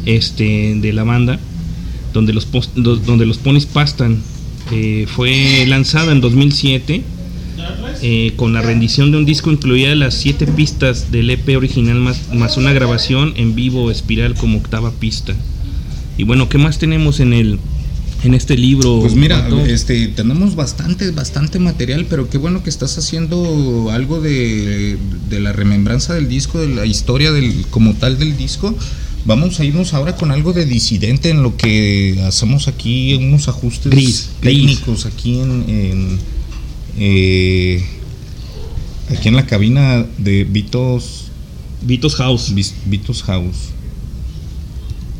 [SPEAKER 6] este, de la banda, donde los, donde los ponis pastan. Eh, fue lanzada en 2007 eh, con la rendición de un disco incluida las siete pistas del EP original más, más una grabación en vivo Espiral como octava pista. Y bueno, ¿qué más tenemos en el en este libro?
[SPEAKER 11] Pues mira, este, tenemos bastante, bastante material, pero qué bueno que estás haciendo algo de, de la remembranza del disco, de la historia del, como tal del disco. Vamos a irnos ahora con algo de disidente en lo que hacemos aquí unos ajustes
[SPEAKER 6] Gris,
[SPEAKER 11] técnicos aquí en, en, eh, aquí en la cabina de Vitos
[SPEAKER 6] Vitos House.
[SPEAKER 11] Vitos House.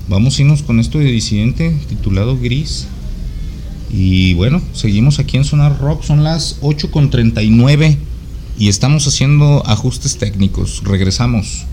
[SPEAKER 11] Vamos a irnos con esto de disidente titulado Gris. Y bueno, seguimos aquí en Sonar Rock, son las 8.39 y estamos haciendo ajustes técnicos. Regresamos.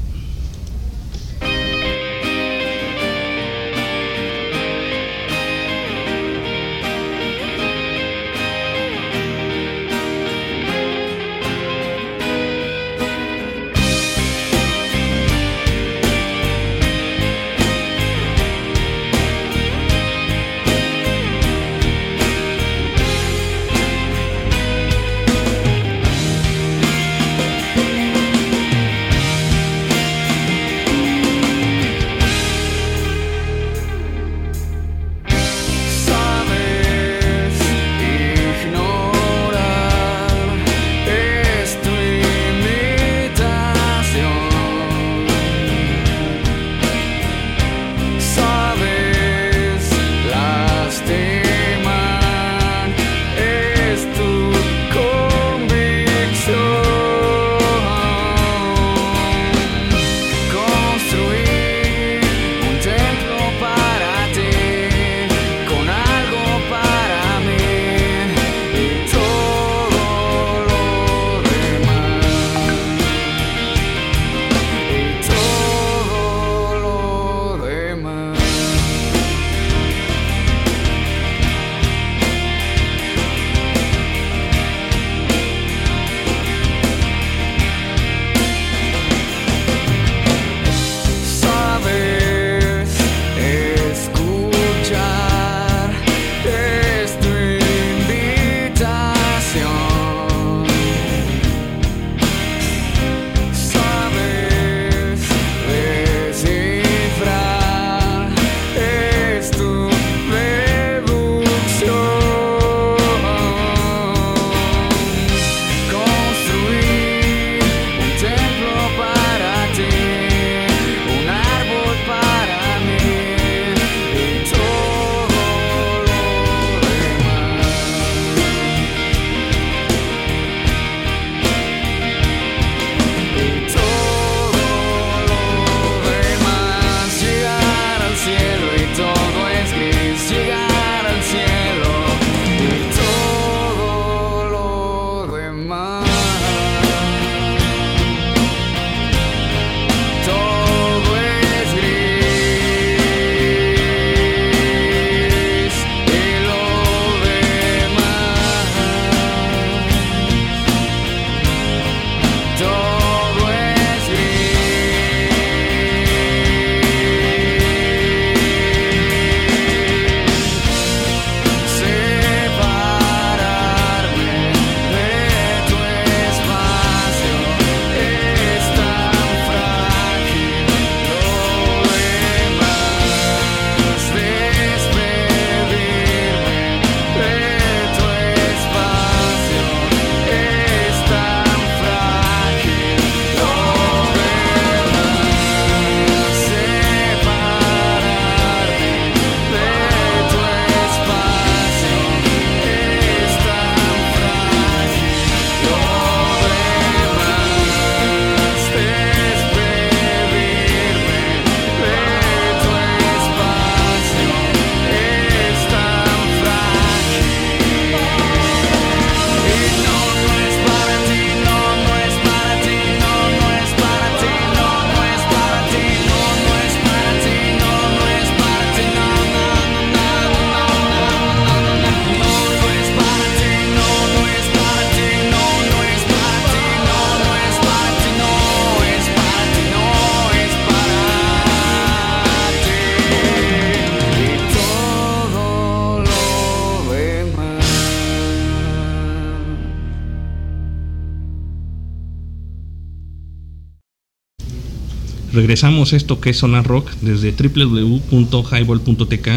[SPEAKER 6] Regresamos esto que es Sonar Rock desde www.highball.tk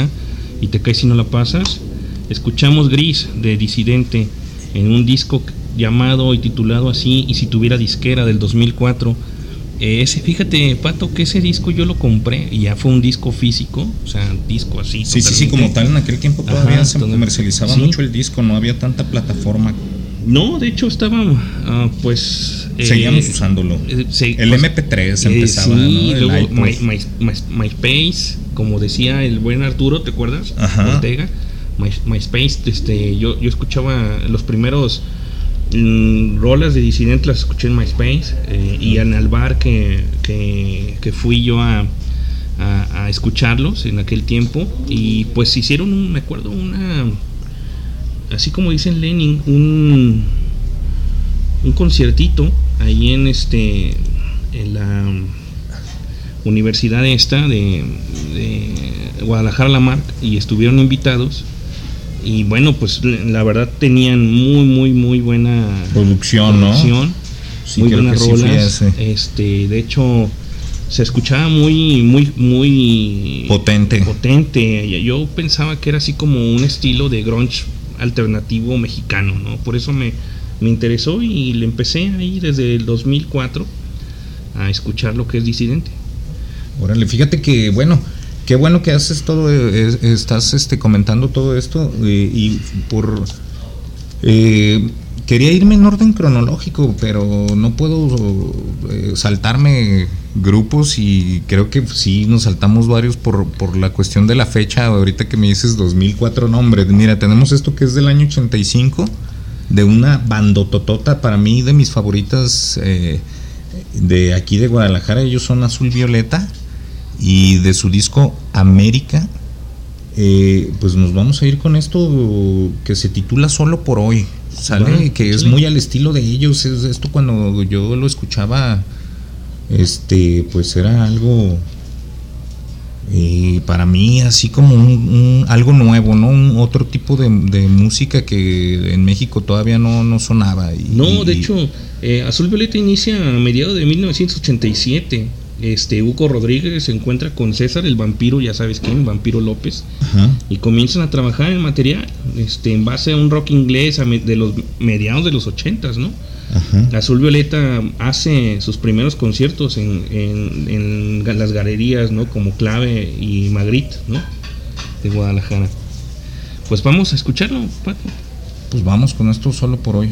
[SPEAKER 6] y te caes si no la pasas. Escuchamos Gris de Disidente en un disco llamado y titulado así y si tuviera disquera del 2004. Eh, ese, fíjate, Pato, que ese disco yo lo compré y ya fue un disco físico, o sea, disco así.
[SPEAKER 9] Sí, sí, sí, como tal, en aquel tiempo todavía
[SPEAKER 6] Ajá,
[SPEAKER 9] se comercializaba
[SPEAKER 6] sí.
[SPEAKER 9] mucho el disco, no había tanta plataforma.
[SPEAKER 6] No, de hecho estaba, ah, pues... eh,
[SPEAKER 9] Seguíamos usándolo.
[SPEAKER 6] eh, se-
[SPEAKER 9] El
[SPEAKER 6] pues,
[SPEAKER 9] MP3
[SPEAKER 6] eh,
[SPEAKER 9] empezaba,
[SPEAKER 6] sí, luego
[SPEAKER 9] iPod.
[SPEAKER 6] My- My- My- MySpace, como decía el buen Arturo, ¿te acuerdas?
[SPEAKER 9] Ajá.
[SPEAKER 6] Ortega. MySpace, este, yo, yo escuchaba los primeros mm, rolas de Disidente, las escuché en MySpace eh, y en el bar que, que, que fui yo a, a, a escucharlos en aquel tiempo y pues hicieron, un, me acuerdo, una, así como dicen Lenin, un, un conciertito ahí en este, en la universidad esta de, de Guadalajara la Marc y estuvieron invitados y bueno pues la verdad tenían muy muy muy buena
[SPEAKER 9] Producción, ¿no? Sí,
[SPEAKER 6] muy buenas
[SPEAKER 9] sí
[SPEAKER 6] rolas este de hecho se escuchaba muy muy muy
[SPEAKER 9] Potente.
[SPEAKER 6] potente yo pensaba que era así como un estilo de grunge alternativo mexicano no por eso me, me interesó y le empecé ahí desde el 2004 a escuchar lo que es disidente.
[SPEAKER 9] Órale, fíjate que bueno, qué bueno que haces todo, eh, es- estás este, comentando todo esto eh, y por eh, quería irme en orden cronológico, pero no puedo eh, saltarme grupos y creo que sí nos saltamos varios por, por la cuestión de la fecha. Ahorita que me dices 2004 nombres, mira, tenemos esto que es del año 85 de una bandototota para mí de mis favoritas eh, de aquí de Guadalajara. Ellos son Azul Violeta y de su disco América. eh, pues nos vamos a ir con esto que se titula Solo por hoy. Sale que es muy al estilo de ellos. Es esto cuando yo lo escuchaba, este, pues era algo eh, para mí así como un, un- algo nuevo, ¿no? Un otro tipo de, de música que en México todavía no, no sonaba. y-
[SPEAKER 6] No, de hecho, eh, Azul Violeta inicia a mediados de 1987. Este, Hugo Rodríguez se encuentra con César, el vampiro, ya sabes quién, Vampiro López,
[SPEAKER 9] Ajá.
[SPEAKER 6] y comienzan a trabajar en material, este, en base a un rock inglés a me- de los mediados de los 80, ¿no?
[SPEAKER 9] Ajá.
[SPEAKER 6] Azul Violeta hace sus primeros conciertos en, en- en ga- las galerías, ¿no? Como Clave y Magritte, ¿no? De Guadalajara. Pues vamos a escucharlo, Paco.
[SPEAKER 9] Pues vamos con esto solo por hoy.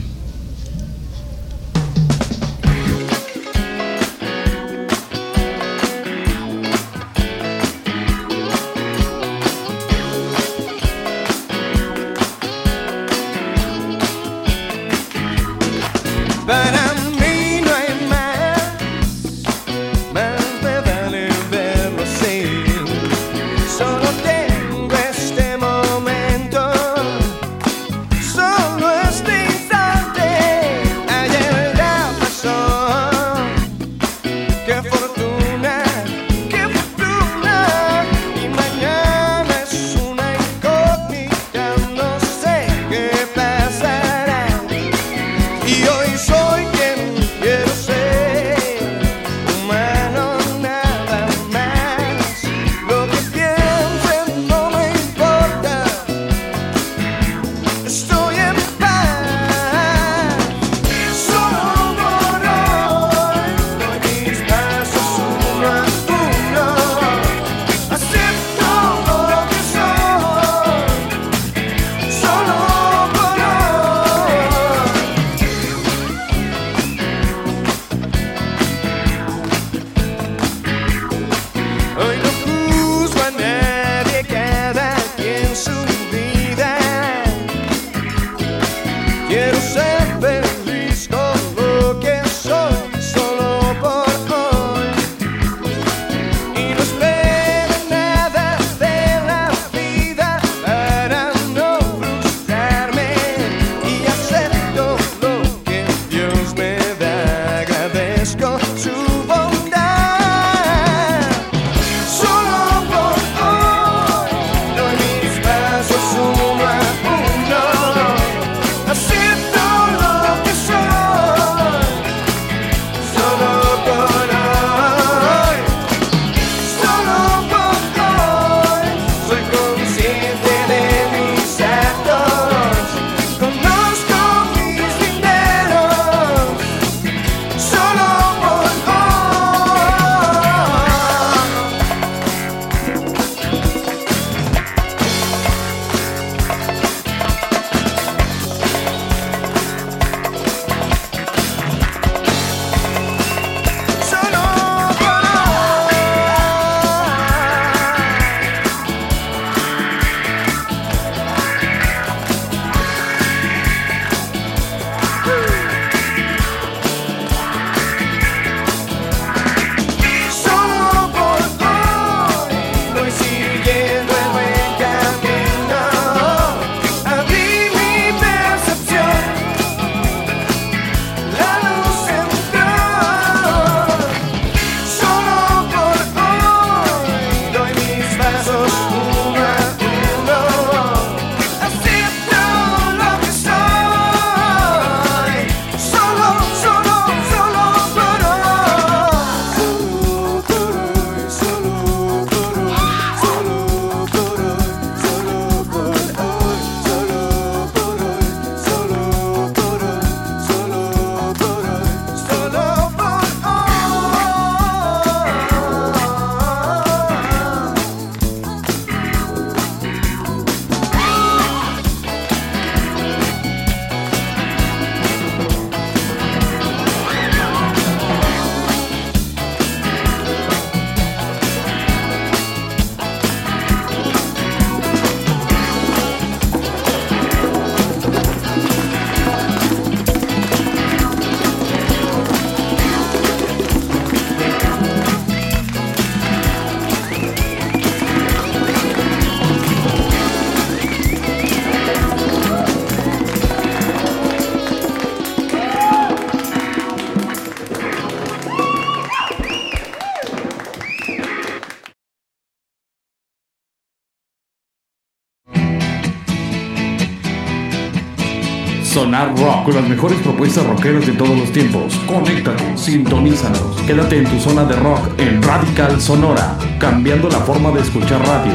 [SPEAKER 4] Sonar Rock, con las mejores propuestas rockeras de todos los tiempos. Conéctate, sintonízanos. Quédate en tu zona de rock en Radical Sonora, cambiando la forma de escuchar radio.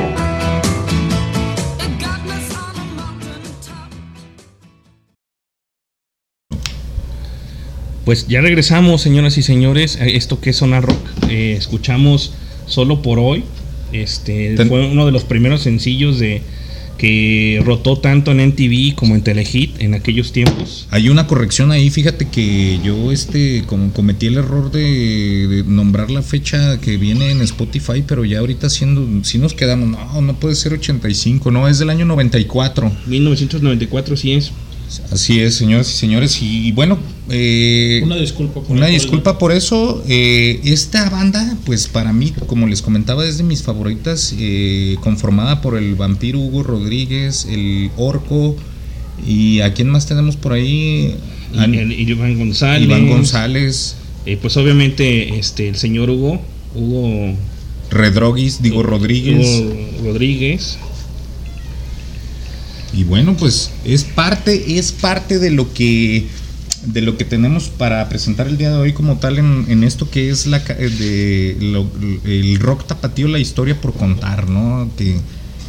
[SPEAKER 6] Pues ya regresamos, señoras y señores. a Esto que es Sonar Rock. Eh, escuchamos solo por hoy. Este
[SPEAKER 9] Ten-
[SPEAKER 6] fue uno de los primeros sencillos de que rotó tanto en NTV como en Telehit en aquellos tiempos.
[SPEAKER 9] Hay una corrección ahí, fíjate que yo este com- cometí el error de, de nombrar la fecha que viene en Spotify, pero ya ahorita siendo, si nos quedamos, no, no puede ser 85, no, es del año 94.
[SPEAKER 6] 1994 sí es.
[SPEAKER 9] Así es, señoras y señores, y, bueno, eh,
[SPEAKER 10] Una disculpa. por
[SPEAKER 9] Una disculpa por eso. eh, esta banda, pues para mí, como les comentaba, es de mis favoritas, eh, conformada por el vampiro Hugo Rodríguez, el Orco, y a quién más tenemos por ahí.
[SPEAKER 6] Y,
[SPEAKER 9] An-
[SPEAKER 6] el- y Iván González.
[SPEAKER 9] Iván González,
[SPEAKER 6] Eh, pues obviamente este el señor Hugo, Hugo,
[SPEAKER 9] Redroguis, digo Rodríguez.
[SPEAKER 6] Hugo Rodríguez.
[SPEAKER 9] Y bueno, pues es parte, es parte de lo que de lo que tenemos para presentar el día de hoy como tal en, en esto que es la ca- de lo- el rock tapatío, la historia por contar, ¿no? Que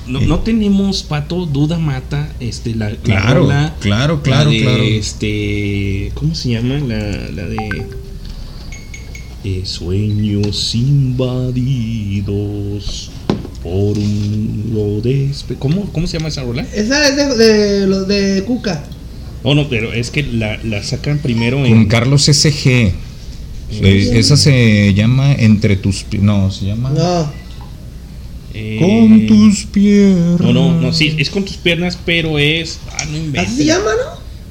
[SPEAKER 6] No,
[SPEAKER 9] Eh.
[SPEAKER 6] no tenemos pato duda mata este la, la
[SPEAKER 9] Claro,
[SPEAKER 6] rola,
[SPEAKER 9] claro,
[SPEAKER 6] la
[SPEAKER 9] claro,
[SPEAKER 6] de,
[SPEAKER 9] claro.
[SPEAKER 6] este cómo se llama la, la de eh, sueños invadidos por un lo despe- ¿Cómo, ¿Cómo se llama esa rola?
[SPEAKER 7] Esa es de, de, lo- de Cuca.
[SPEAKER 6] Oh, no, pero es que la, la sacan primero en.
[SPEAKER 9] Con Carlos SG. Eh, esa se llama Entre tus No, se llama.
[SPEAKER 7] No.
[SPEAKER 6] Eh,
[SPEAKER 9] Con tus piernas.
[SPEAKER 6] No, no, no, sí, es con tus piernas, pero es. Ah, no inventes.
[SPEAKER 7] Así se llama,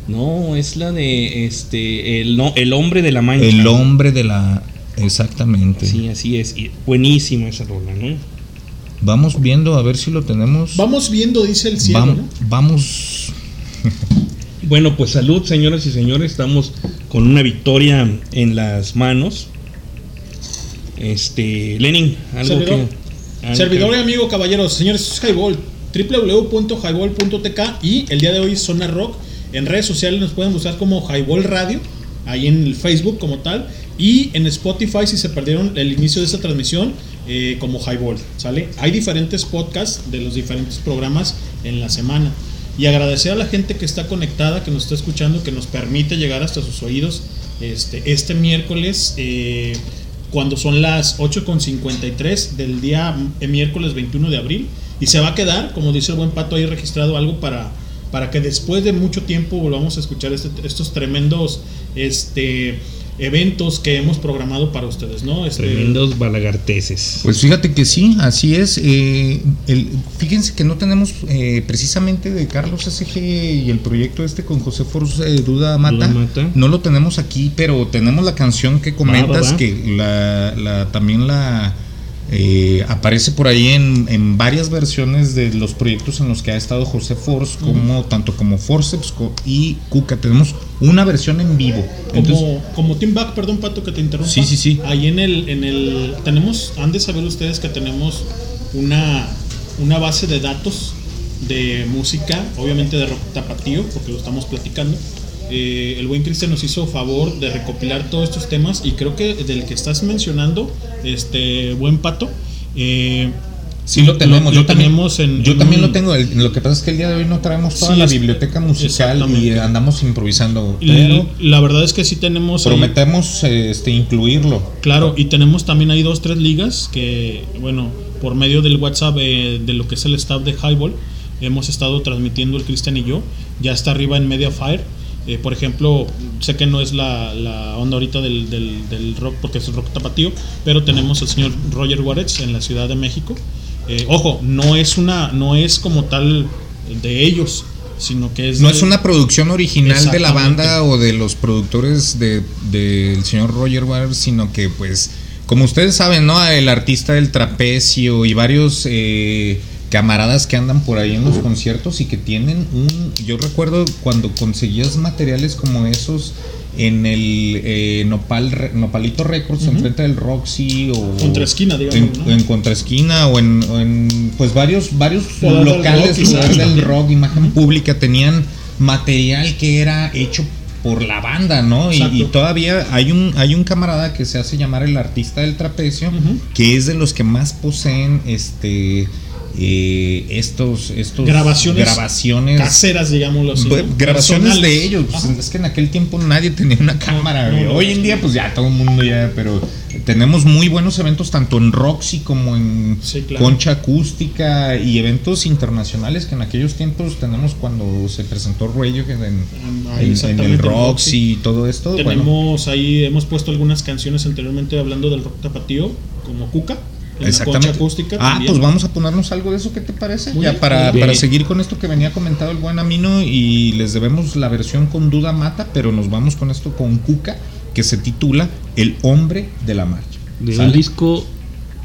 [SPEAKER 7] ¿no?
[SPEAKER 6] No, es la de este. El, no, el hombre de la mancha.
[SPEAKER 9] El hombre de la. Exactamente.
[SPEAKER 6] Sí, así es. Y buenísima esa rola, ¿no?
[SPEAKER 9] Vamos viendo a ver si lo tenemos.
[SPEAKER 10] Vamos viendo, dice el cielo.
[SPEAKER 9] Vamos.
[SPEAKER 6] Bueno, pues salud, señoras y señores. Estamos con una victoria en las manos. Este, Lenin, algo que.
[SPEAKER 10] Servidor y amigo, caballeros, señores, esto es Highball, www.highball.tk y el día de hoy Zona Rock. En redes sociales nos pueden buscar como Highball Radio, ahí en el Facebook como tal, y en Spotify si se perdieron el inicio de esta transmisión eh, como Highball, ¿sale? Hay diferentes podcasts de los diferentes programas en la semana. Y agradecer a la gente que está conectada, que nos está escuchando, que nos permite llegar hasta sus oídos este, este miércoles. eh, cuando son las 8.53 del día eh, miércoles 21 de abril. Y se va a quedar, como dice el buen pato, ahí registrado algo para, para que después de mucho tiempo volvamos a escuchar este- estos tremendos este, eventos que hemos programado para ustedes, ¿no? Este,
[SPEAKER 6] Tremendos balagarteses.
[SPEAKER 9] Pues fíjate que sí, así es. eh, el- fíjense que no tenemos eh, precisamente de Carlos SG y el proyecto este con José Force eh, Duda Mata.
[SPEAKER 6] Duda Mata.
[SPEAKER 9] No lo tenemos aquí, pero tenemos la canción que comentas
[SPEAKER 6] va, va.
[SPEAKER 9] que la, la- también la eh, aparece por ahí en, en varias versiones de los proyectos en los que ha estado José Force, como tanto como Forceps y Cuca. Tenemos una versión en vivo. Entonces,
[SPEAKER 10] como, como Team Back, perdón Pato que te interrumpa.
[SPEAKER 9] Sí, sí, sí.
[SPEAKER 10] Ahí en el, en el tenemos, han de saber ustedes que tenemos una, una base de datos de música, obviamente de rock tapatío, porque lo estamos platicando. Eh, el buen Cristian nos hizo favor de recopilar todos estos temas y creo que del que estás mencionando, este buen Pato, eh,
[SPEAKER 9] Sí lo tenemos,
[SPEAKER 10] lo
[SPEAKER 9] yo también-
[SPEAKER 10] tenemos en
[SPEAKER 9] Yo
[SPEAKER 10] en
[SPEAKER 9] también
[SPEAKER 10] un-
[SPEAKER 9] lo tengo. el- lo que pasa es que el día de hoy no traemos toda
[SPEAKER 10] Sí,
[SPEAKER 9] la biblioteca musical y andamos improvisando. Pero
[SPEAKER 10] la verdad es que sí tenemos ahí-
[SPEAKER 9] prometemos este, incluirlo.
[SPEAKER 10] Claro, y tenemos también ahí dos, tres ligas que, bueno, por medio del WhatsApp eh, de lo que es el staff de Highball, hemos estado transmitiendo el Cristian y yo. Ya está arriba en Mediafire. Eh, por ejemplo, sé que no es la, la onda ahorita del, del- del rock, porque es el rock tapatío, pero tenemos al señor Roger Juárez en la Ciudad de México. Eh, ojo, no es una, no es como tal de ellos, sino que es
[SPEAKER 9] No
[SPEAKER 10] de-
[SPEAKER 9] es una producción original de la banda o de los productores de- del señor Roger Waters, sino que pues, como ustedes saben, ¿no? El artista del trapecio y varios eh, camaradas que andan por ahí en los conciertos y que tienen un... Yo recuerdo cuando conseguías materiales como esos en el eh, Nopal, Nopalito Records,
[SPEAKER 10] Ujú.
[SPEAKER 9] enfrente del Roxy o...
[SPEAKER 10] Contraesquina, digamos,
[SPEAKER 9] En,
[SPEAKER 10] ¿no?
[SPEAKER 9] en contraesquina o en, o en, pues varios, varios
[SPEAKER 10] Poder del
[SPEAKER 9] locales
[SPEAKER 10] rock,
[SPEAKER 9] del rock, imagen pública, tenían material que era hecho por la banda, ¿no? Y, todavía hay un, hay un camarada que se hace llamar el artista del trapecio, que es de los que más poseen este eh, estos, estos
[SPEAKER 10] Grabaciones
[SPEAKER 9] grabaciones
[SPEAKER 10] Caseras, digámoslo así.
[SPEAKER 9] grabaciones de ellos. pues, es que en aquel tiempo nadie tenía una cámara.
[SPEAKER 10] no,
[SPEAKER 9] güey.
[SPEAKER 10] no,
[SPEAKER 9] Hoy en día, pues ya todo el mundo ya, pero tenemos muy buenos eventos tanto en Roxy como en
[SPEAKER 10] Sí, claro.
[SPEAKER 9] Concha Acústica y eventos internacionales que en aquellos tiempos tenemos cuando se presentó Radiohead en,
[SPEAKER 10] Ah,
[SPEAKER 9] en- en
[SPEAKER 10] exactamente,
[SPEAKER 9] el Roxy y todo esto. Bueno,
[SPEAKER 10] Tenemos ahí, hemos puesto algunas canciones anteriormente hablando del rock tapatío, como Cuca, en
[SPEAKER 9] Exactamente.
[SPEAKER 10] acústica.
[SPEAKER 9] Ah,
[SPEAKER 10] también.
[SPEAKER 9] pues vamos a ponernos algo de eso, ¿qué te parece?
[SPEAKER 10] Muy
[SPEAKER 9] ya
[SPEAKER 10] bien,
[SPEAKER 9] para, para seguir con esto que venía comentado el buen Amino y les debemos la versión con Duda Mata, pero nos vamos con esto con Cuca, que se titula El hombre de la marcha.
[SPEAKER 6] De
[SPEAKER 9] ¿Sale?
[SPEAKER 6] un disco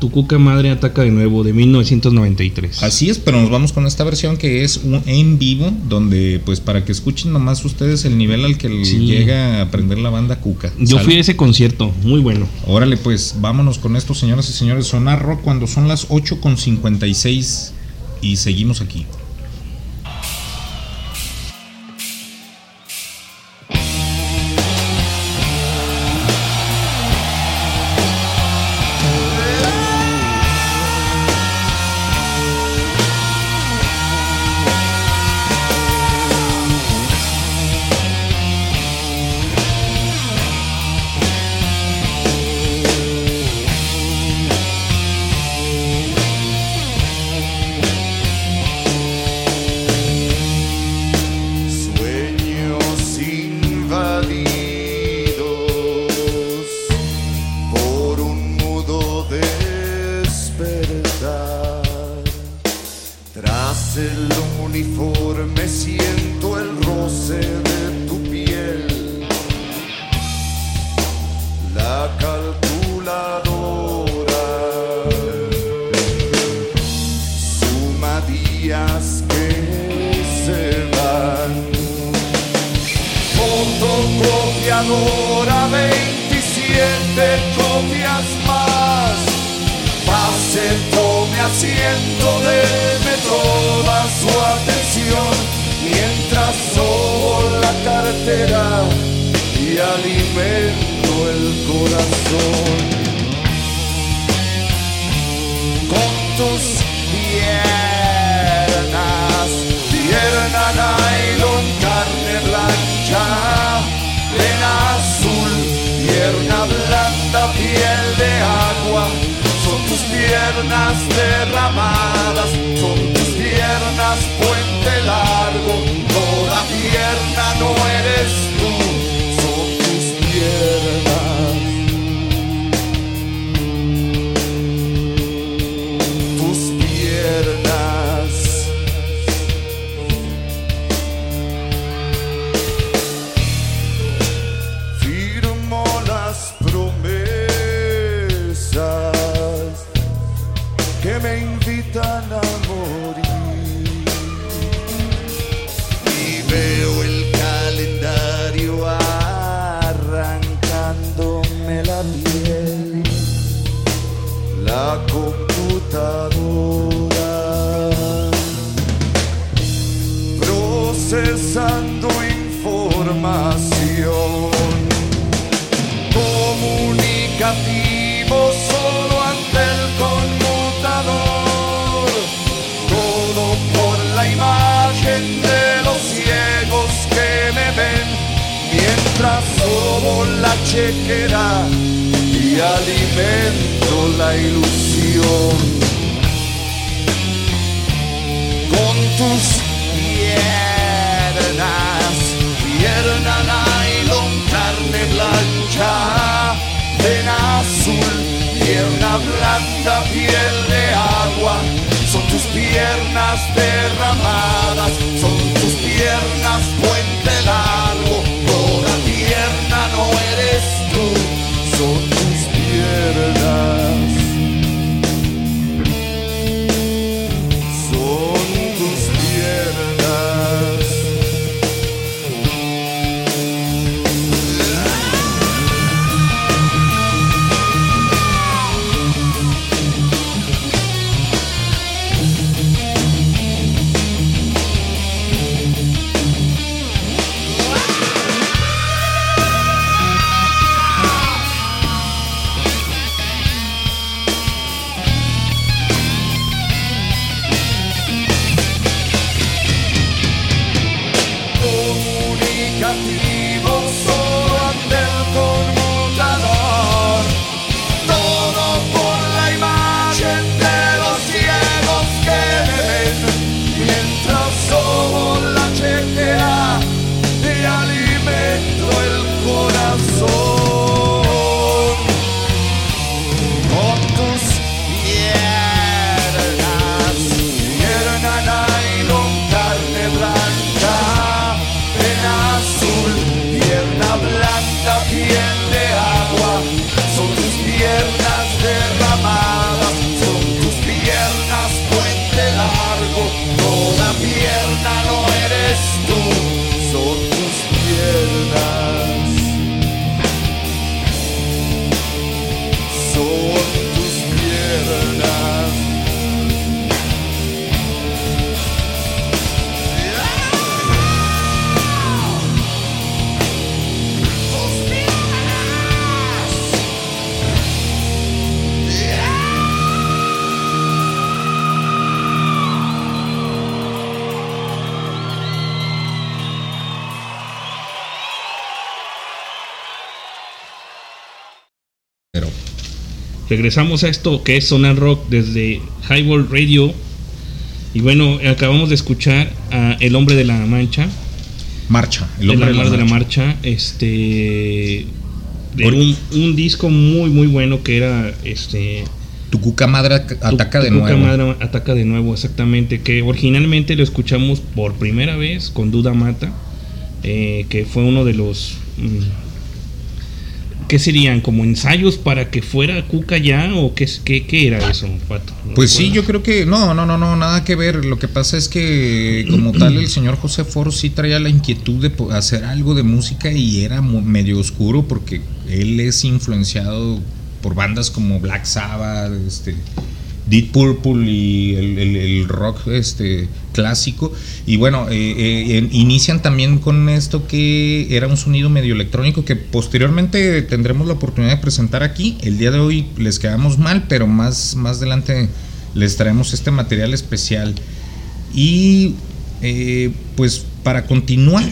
[SPEAKER 6] Tu Cuca Madre Ataca de Nuevo de 1993.
[SPEAKER 9] Así es, pero nos vamos con esta versión que es un en vivo, donde pues para que escuchen nomás ustedes el nivel al que
[SPEAKER 6] Sí.
[SPEAKER 9] llega a aprender la banda Cuca.
[SPEAKER 6] Yo
[SPEAKER 9] ¿sale?
[SPEAKER 6] fui a ese concierto, muy bueno.
[SPEAKER 9] Órale, pues vámonos con esto, señoras y señores. Sonar rock cuando son las 8 con 56 y seguimos aquí.
[SPEAKER 12] Agua. Son tus piernas derramadas, son tus piernas puente largo. Toda pierna no eres chequera y alimento la ilusión. Con tus piernas, pierna nylon, carne blanca, vena azul, pierna blanda, piel de agua, son tus piernas derramadas, son tus piernas puente
[SPEAKER 6] Regresamos a esto que es Sonar Rock desde Highball Radio. Y bueno, acabamos de escuchar a El Hombre de la Mancha.
[SPEAKER 9] Marcha, el hombre de la,
[SPEAKER 6] de la
[SPEAKER 9] marcha.
[SPEAKER 6] marcha. Este. De
[SPEAKER 9] Por-
[SPEAKER 6] un, un disco muy, muy bueno que era este.
[SPEAKER 9] Tu cuca madre ataca de
[SPEAKER 6] Tucuca
[SPEAKER 9] nuevo.
[SPEAKER 6] Madre ataca de nuevo, exactamente. Que originalmente lo escuchamos por primera vez con Duda Mata, eh, que fue uno de los. ¿Qué serían? ¿Como ensayos para que fuera Cuca ya? ¿O qué, qué, qué era eso, Pato? ¿No
[SPEAKER 9] Pues sí, yo creo que no, no, no, no, nada que ver. Lo que pasa es que como tal el señor José Foro sí traía la inquietud de hacer algo de música y era medio oscuro porque él es influenciado por bandas como Black Sabbath, este, Deep Purple y el, rock este clásico. Y bueno eh, eh, inician también con esto que era un sonido medio electrónico que posteriormente tendremos la oportunidad de presentar aquí. El día de hoy les quedamos mal pero más más adelante les traemos este material especial. Y eh, pues para continuar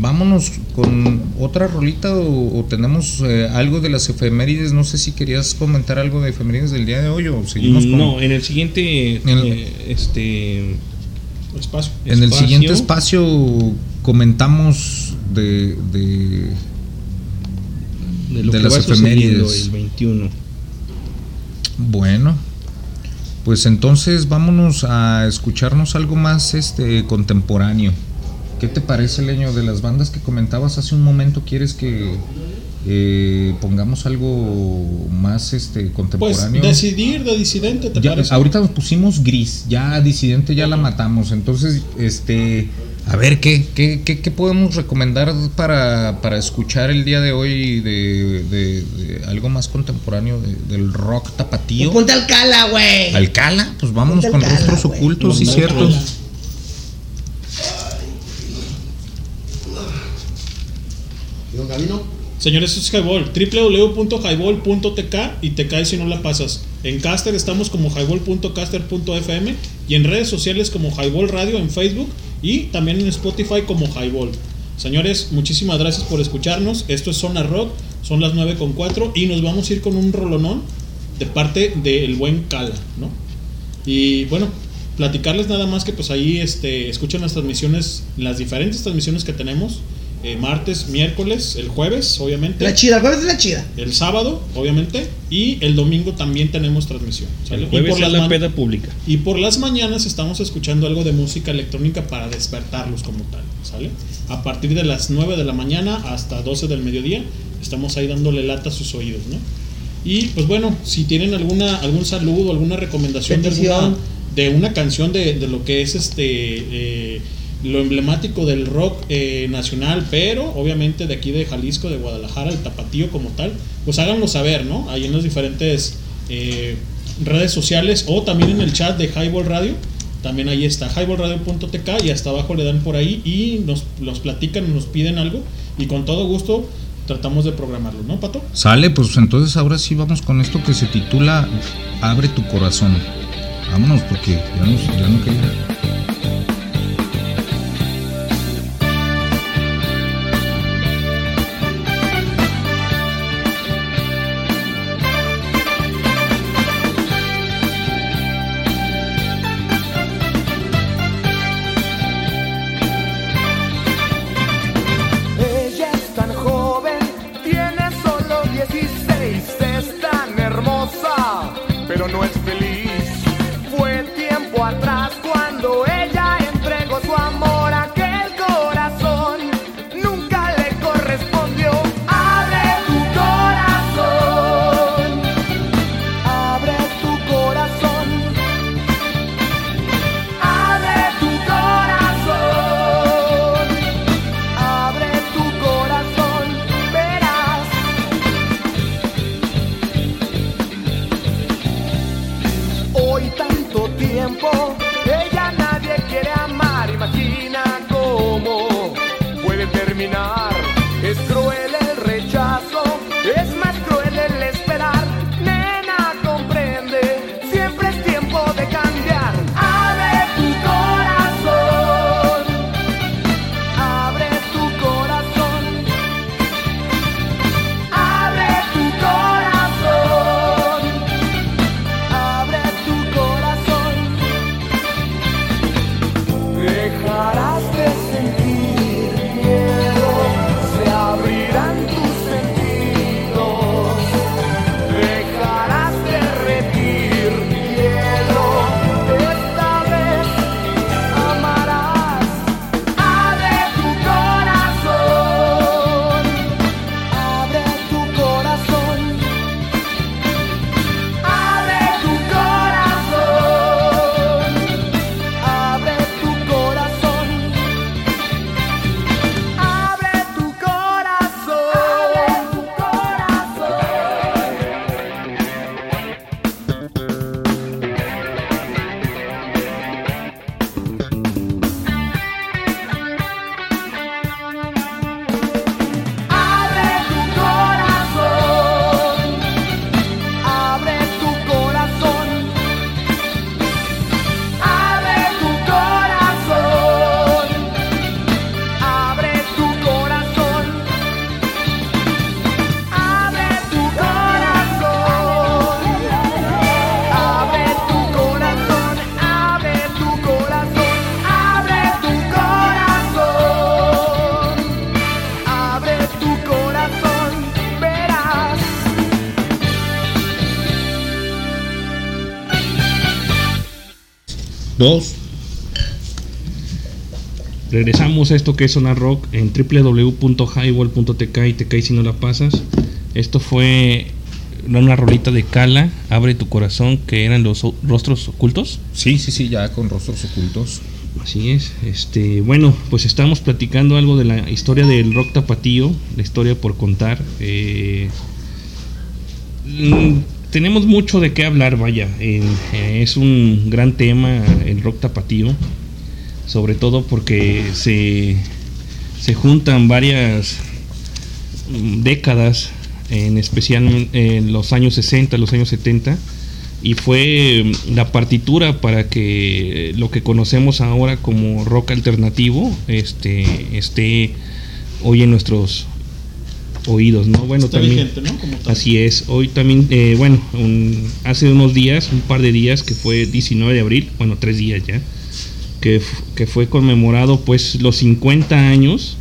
[SPEAKER 9] vámonos con otra rolita o, o tenemos eh, algo de las efemérides no sé si querías comentar algo de efemérides del día de hoy o seguimos con
[SPEAKER 6] No, en el siguiente.
[SPEAKER 9] En el-
[SPEAKER 6] eh, este.
[SPEAKER 10] Espacio.
[SPEAKER 9] En el siguiente espacio comentamos de, de,
[SPEAKER 6] de, lo
[SPEAKER 9] de
[SPEAKER 6] que
[SPEAKER 9] las
[SPEAKER 6] va
[SPEAKER 9] efemérides.
[SPEAKER 6] el 21.
[SPEAKER 9] Bueno, pues entonces vámonos a escucharnos algo más este contemporáneo. ¿Qué te parece, Leño, de las bandas que comentabas hace un momento? ¿Quieres que eh, pongamos algo más este
[SPEAKER 10] Pues
[SPEAKER 9] contemporáneo?
[SPEAKER 10] decidir de disidente, ¿te
[SPEAKER 9] Ya,
[SPEAKER 10] parece?
[SPEAKER 9] ahorita nos pusimos gris, ya disidente ya la matamos, entonces este a ver qué, qué, qué, qué podemos recomendar para, para escuchar el día de hoy de, de- de algo más contemporáneo de- del rock tapatío.
[SPEAKER 7] Pues ponte Alcala, güey.
[SPEAKER 9] Alcala, pues vámonos
[SPEAKER 7] Ponte
[SPEAKER 9] con
[SPEAKER 7] Alcala,
[SPEAKER 9] rostros ocultos, sí
[SPEAKER 10] Ponte
[SPEAKER 9] cierto.
[SPEAKER 10] Alcala.
[SPEAKER 7] Don
[SPEAKER 10] Señores, es Highball, www.highball.tk y te caes si no la pasas. En Caster estamos como highball.caster.fm y en redes sociales como Highball Radio en Facebook y también en Spotify como Highball. Señores, muchísimas gracias por escucharnos. Esto es Zona Rock, son las 9 con 4 y nos vamos a ir con un rolonón de parte del buen Cala, ¿no? Y bueno, platicarles nada más que pues ahí este, escuchan las transmisiones, las diferentes transmisiones que tenemos. Eh, martes, miércoles, el jueves, obviamente.
[SPEAKER 7] La chida, el jueves es la chida.
[SPEAKER 10] El sábado, obviamente. Y el domingo también tenemos transmisión. ¿sale?
[SPEAKER 6] El jueves
[SPEAKER 10] y, por
[SPEAKER 6] es la peda pública.
[SPEAKER 10] y por las mañanas estamos escuchando algo de música electrónica para despertarlos como tal. ¿Sale? A partir de las 9 de la mañana hasta 12 del mediodía estamos ahí dándole lata a sus oídos, ¿no? Y pues bueno, si tienen alguna algún saludo, alguna recomendación de, alguna, de una canción de, de lo que es este eh, lo emblemático del rock eh, nacional, pero obviamente de aquí de Jalisco, de Guadalajara, el tapatío como tal, pues háganlo saber, ¿no? Ahí en las diferentes eh, redes sociales o también en el chat de Highball Radio. También ahí está highballradio.tk y hasta abajo le dan por ahí y nos, nos platican, nos piden algo y con todo gusto tratamos de programarlo, ¿no, Pato?
[SPEAKER 9] Sale, pues entonces ahora sí vamos con esto que se titula Abre tu corazón. Vámonos porque ya, nos, ya no queda.
[SPEAKER 6] Regresamos a esto que es Sonar Rock en www.highball.tk y te cae si no la pasas. Esto fue una rolita de Cala, Abre tu corazón, que eran los rostros ocultos.
[SPEAKER 9] Sí, sí, sí, ya con rostros ocultos.
[SPEAKER 6] Así es. Este, bueno, pues estamos platicando algo de la historia del rock tapatío, la historia por contar. Eh, tenemos mucho de qué hablar, vaya. Eh, es un gran tema el rock tapatío, sobre todo porque se, se juntan varias mm, décadas, en especial en los años 60, los años 70 y fue mm, la partitura para que lo que conocemos ahora como rock alternativo este esté hoy en nuestros oídos no bueno
[SPEAKER 10] Está
[SPEAKER 6] también
[SPEAKER 10] vigente, ¿no? Como tal.
[SPEAKER 6] así es hoy también eh, bueno un- hace unos días un par de días que fue 19 de abril bueno tres días ya que, que fue conmemorado pues los 50 años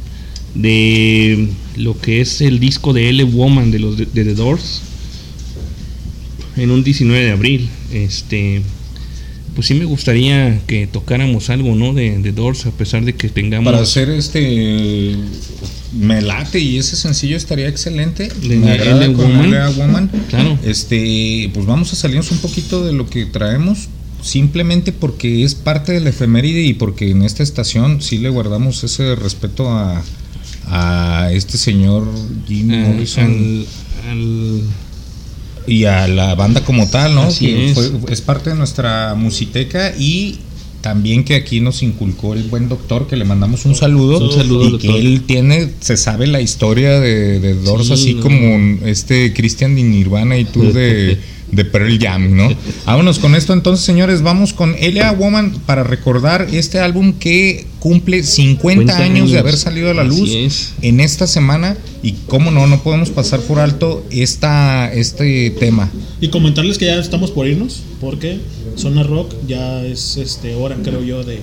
[SPEAKER 6] de lo que es el disco de L Woman de los de, de The Doors en un 19 de abril. Este, pues sí me gustaría que tocáramos algo, ¿no? De, de Doors, a pesar de que tengamos.
[SPEAKER 9] Para hacer este. Me late y ese sencillo estaría excelente. Me agrada con
[SPEAKER 6] Woman.
[SPEAKER 9] L.A. Woman.
[SPEAKER 6] Claro.
[SPEAKER 9] Este, pues vamos a salirnos un poquito de lo que traemos. Simplemente porque es parte de la efeméride y porque en esta estación sí le guardamos ese respeto a, a este señor Jim
[SPEAKER 6] eh,
[SPEAKER 9] Morrison y a la banda como tal, ¿no? Que
[SPEAKER 6] es.
[SPEAKER 9] fue- es parte de nuestra musiteca y también que aquí nos inculcó el buen doctor que le mandamos un saludo,
[SPEAKER 6] Un saludo,
[SPEAKER 9] y
[SPEAKER 6] doctor.
[SPEAKER 9] que él tiene se sabe la historia de, de Doors
[SPEAKER 6] Sí,
[SPEAKER 9] así
[SPEAKER 6] no.
[SPEAKER 9] como este Christian de Nirvana y tú de, de Pearl Jam, ¿no? Vámonos con esto entonces, señores, vamos con L.A. Woman para recordar este álbum que cumple 50,
[SPEAKER 6] 50
[SPEAKER 9] años, de haber salido a la luz
[SPEAKER 6] es.
[SPEAKER 9] en esta semana y cómo no, no podemos pasar por alto esta, este tema.
[SPEAKER 10] Y comentarles que ya estamos por irnos, porque Zona Rock ya es este hora, creo yo, de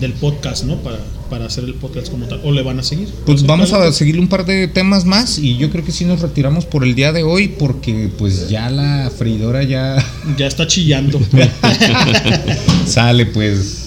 [SPEAKER 10] del podcast, ¿no? Para, para hacer el podcast como tal. ¿O le van a seguir?
[SPEAKER 9] Pues
[SPEAKER 10] ¿Sí,
[SPEAKER 9] vamos a seguir un par de temas más y yo creo que sí nos retiramos por el día de hoy porque pues ya la freidora ya
[SPEAKER 10] Ya está chillando.
[SPEAKER 9] sale pues.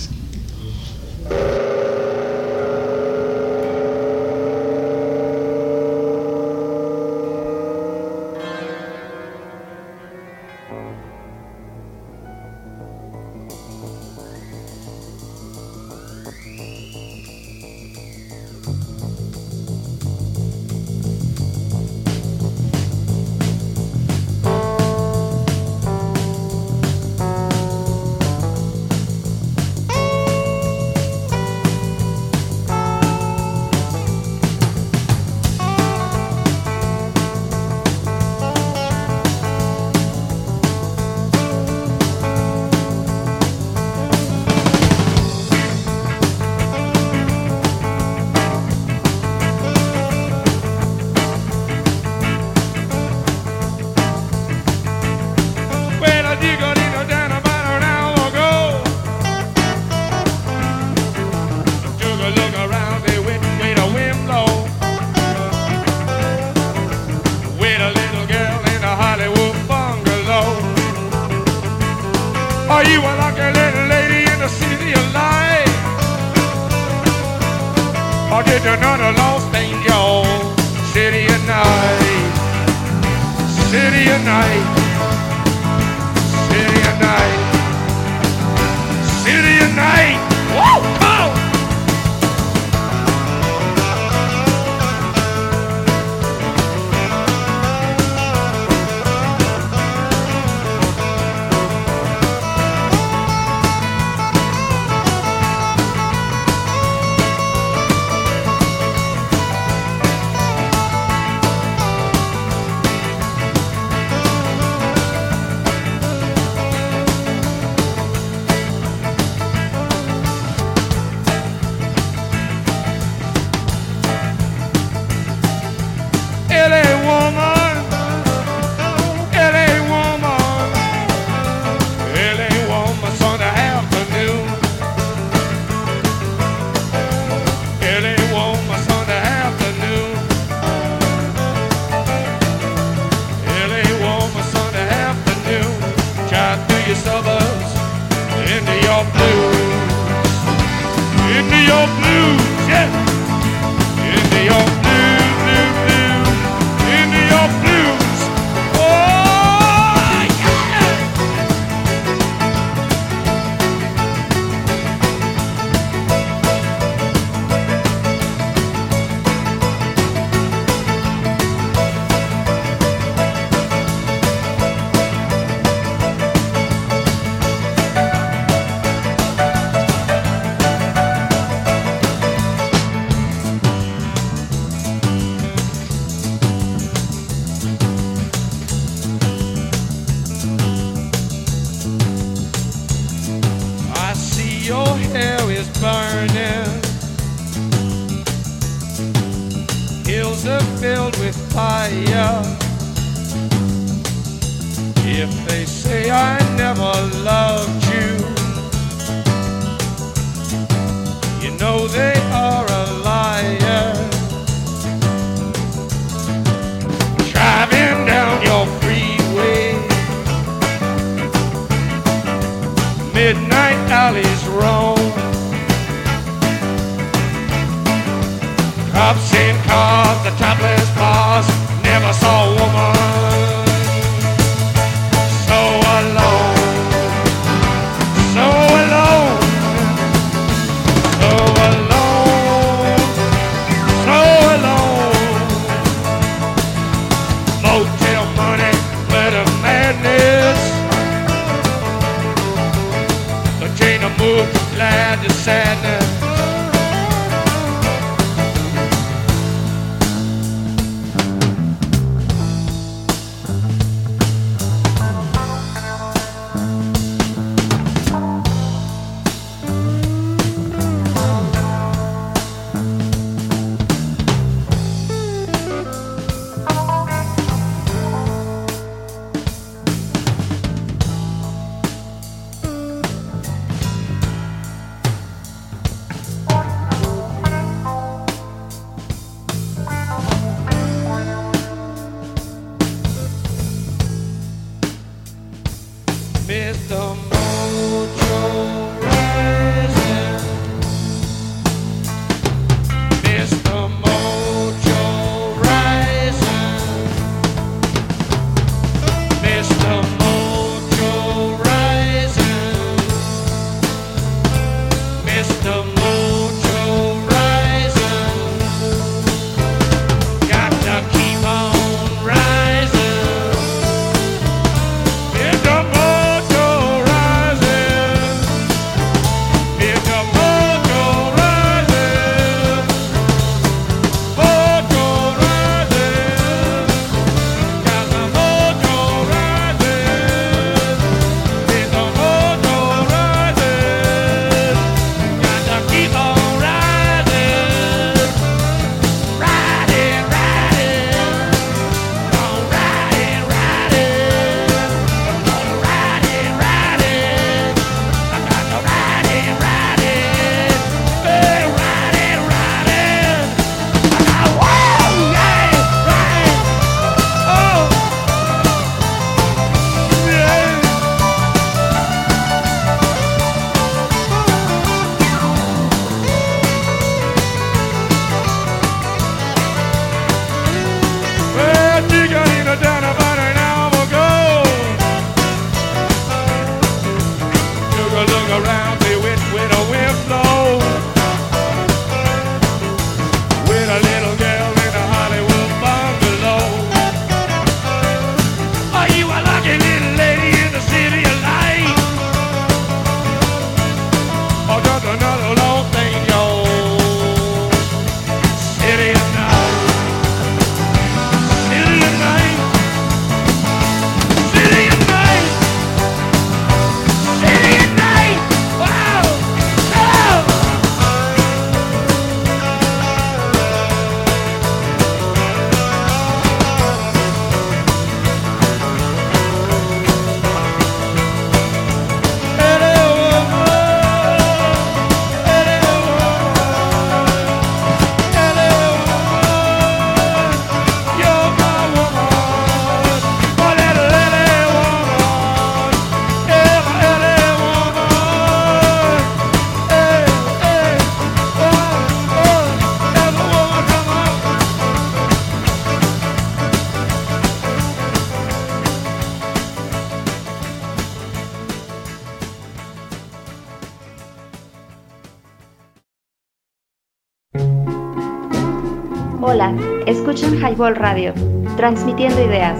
[SPEAKER 5] Escuchan Highball Radio, transmitiendo ideas.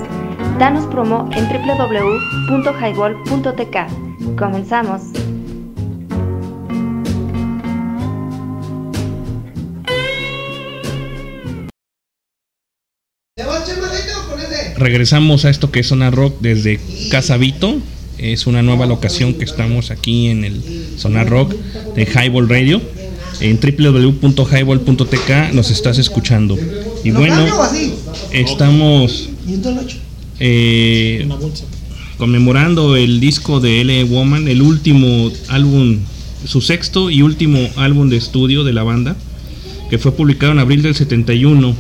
[SPEAKER 5] Danos promo en www.highball.tk. Comenzamos.
[SPEAKER 6] Regresamos a esto que es Zona Rock desde Casa Vito. Es una nueva locación que estamos aquí en el Zona Rock de Highball Radio. En www.highball.tk nos estás escuchando. Y
[SPEAKER 7] ¿Lo
[SPEAKER 6] bueno,
[SPEAKER 7] cambio o así?
[SPEAKER 6] estamos eh, conmemorando el disco de L. Woman, el último álbum, su sexto y último álbum de estudio de la banda, que fue publicado en abril del 71.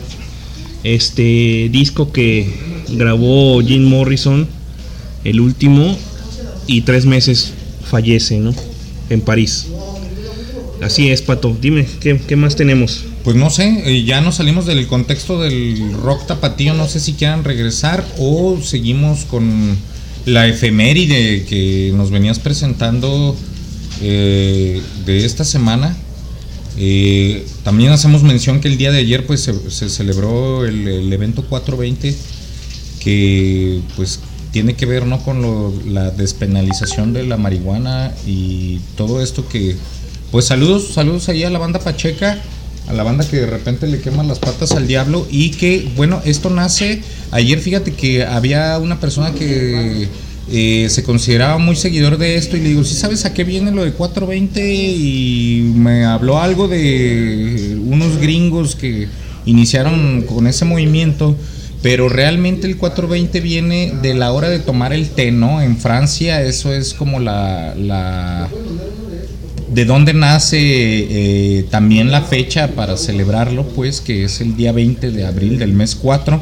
[SPEAKER 6] Este disco que grabó Jim Morrison, el último, y tres meses fallece, ¿no? En París. Así es, Pato. Dime, ¿qué, qué más tenemos?
[SPEAKER 9] Pues no sé, eh, ya nos salimos del contexto del rock tapatío, no sé si quieran regresar o seguimos con la efeméride que nos venías presentando eh, de esta semana. Eh, también hacemos mención que el día de ayer pues se, se celebró el, el evento 420 que pues tiene que ver no con lo- la despenalización de la marihuana y todo esto que pues saludos saludos ahí a la banda Pacheca a la banda que de repente le queman las patas al diablo y que bueno esto nace ayer fíjate que había una persona que eh, se consideraba muy seguidor de esto y le digo, ¿sí sabes a qué viene lo de 420? Y me habló algo de unos gringos que iniciaron con ese movimiento, pero realmente el 420 viene de la hora de tomar el té, ¿no? En Francia eso es como la... la de dónde nace eh, también la fecha para celebrarlo, pues que es el día 20 de abril del mes 4.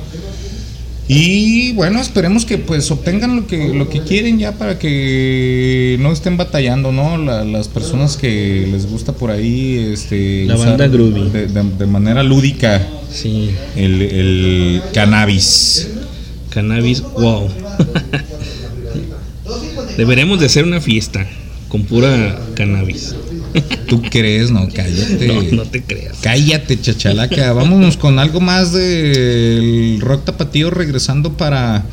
[SPEAKER 9] Y bueno, esperemos que pues obtengan lo que lo que quieren ya para que no estén batallando, ¿no? La- las personas que les gusta por ahí este
[SPEAKER 6] La banda groovy.
[SPEAKER 9] de, de- de manera lúdica
[SPEAKER 6] Sí,
[SPEAKER 9] el, el cannabis.
[SPEAKER 6] cannabis, wow. Deberemos de hacer una fiesta con pura cannabis.
[SPEAKER 9] ¿Tú crees? No, cállate.
[SPEAKER 6] No, no te creas.
[SPEAKER 9] Cállate, chachalaca. Vámonos con algo más del rock tapatío regresando para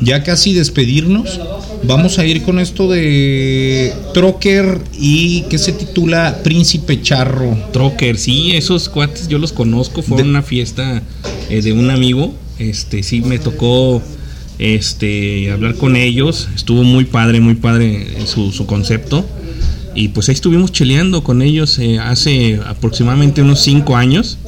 [SPEAKER 9] ya casi despedirnos. Vamos a ir con esto de Trocker y que se titula Príncipe Charro.
[SPEAKER 6] Trocker, sí, esos cuates yo los conozco, fue
[SPEAKER 9] De-
[SPEAKER 6] una fiesta eh, de un amigo, este sí me tocó este hablar con ellos, estuvo muy padre, muy padre su, su concepto y pues ahí estuvimos cheleando con ellos eh, hace aproximadamente unos cinco años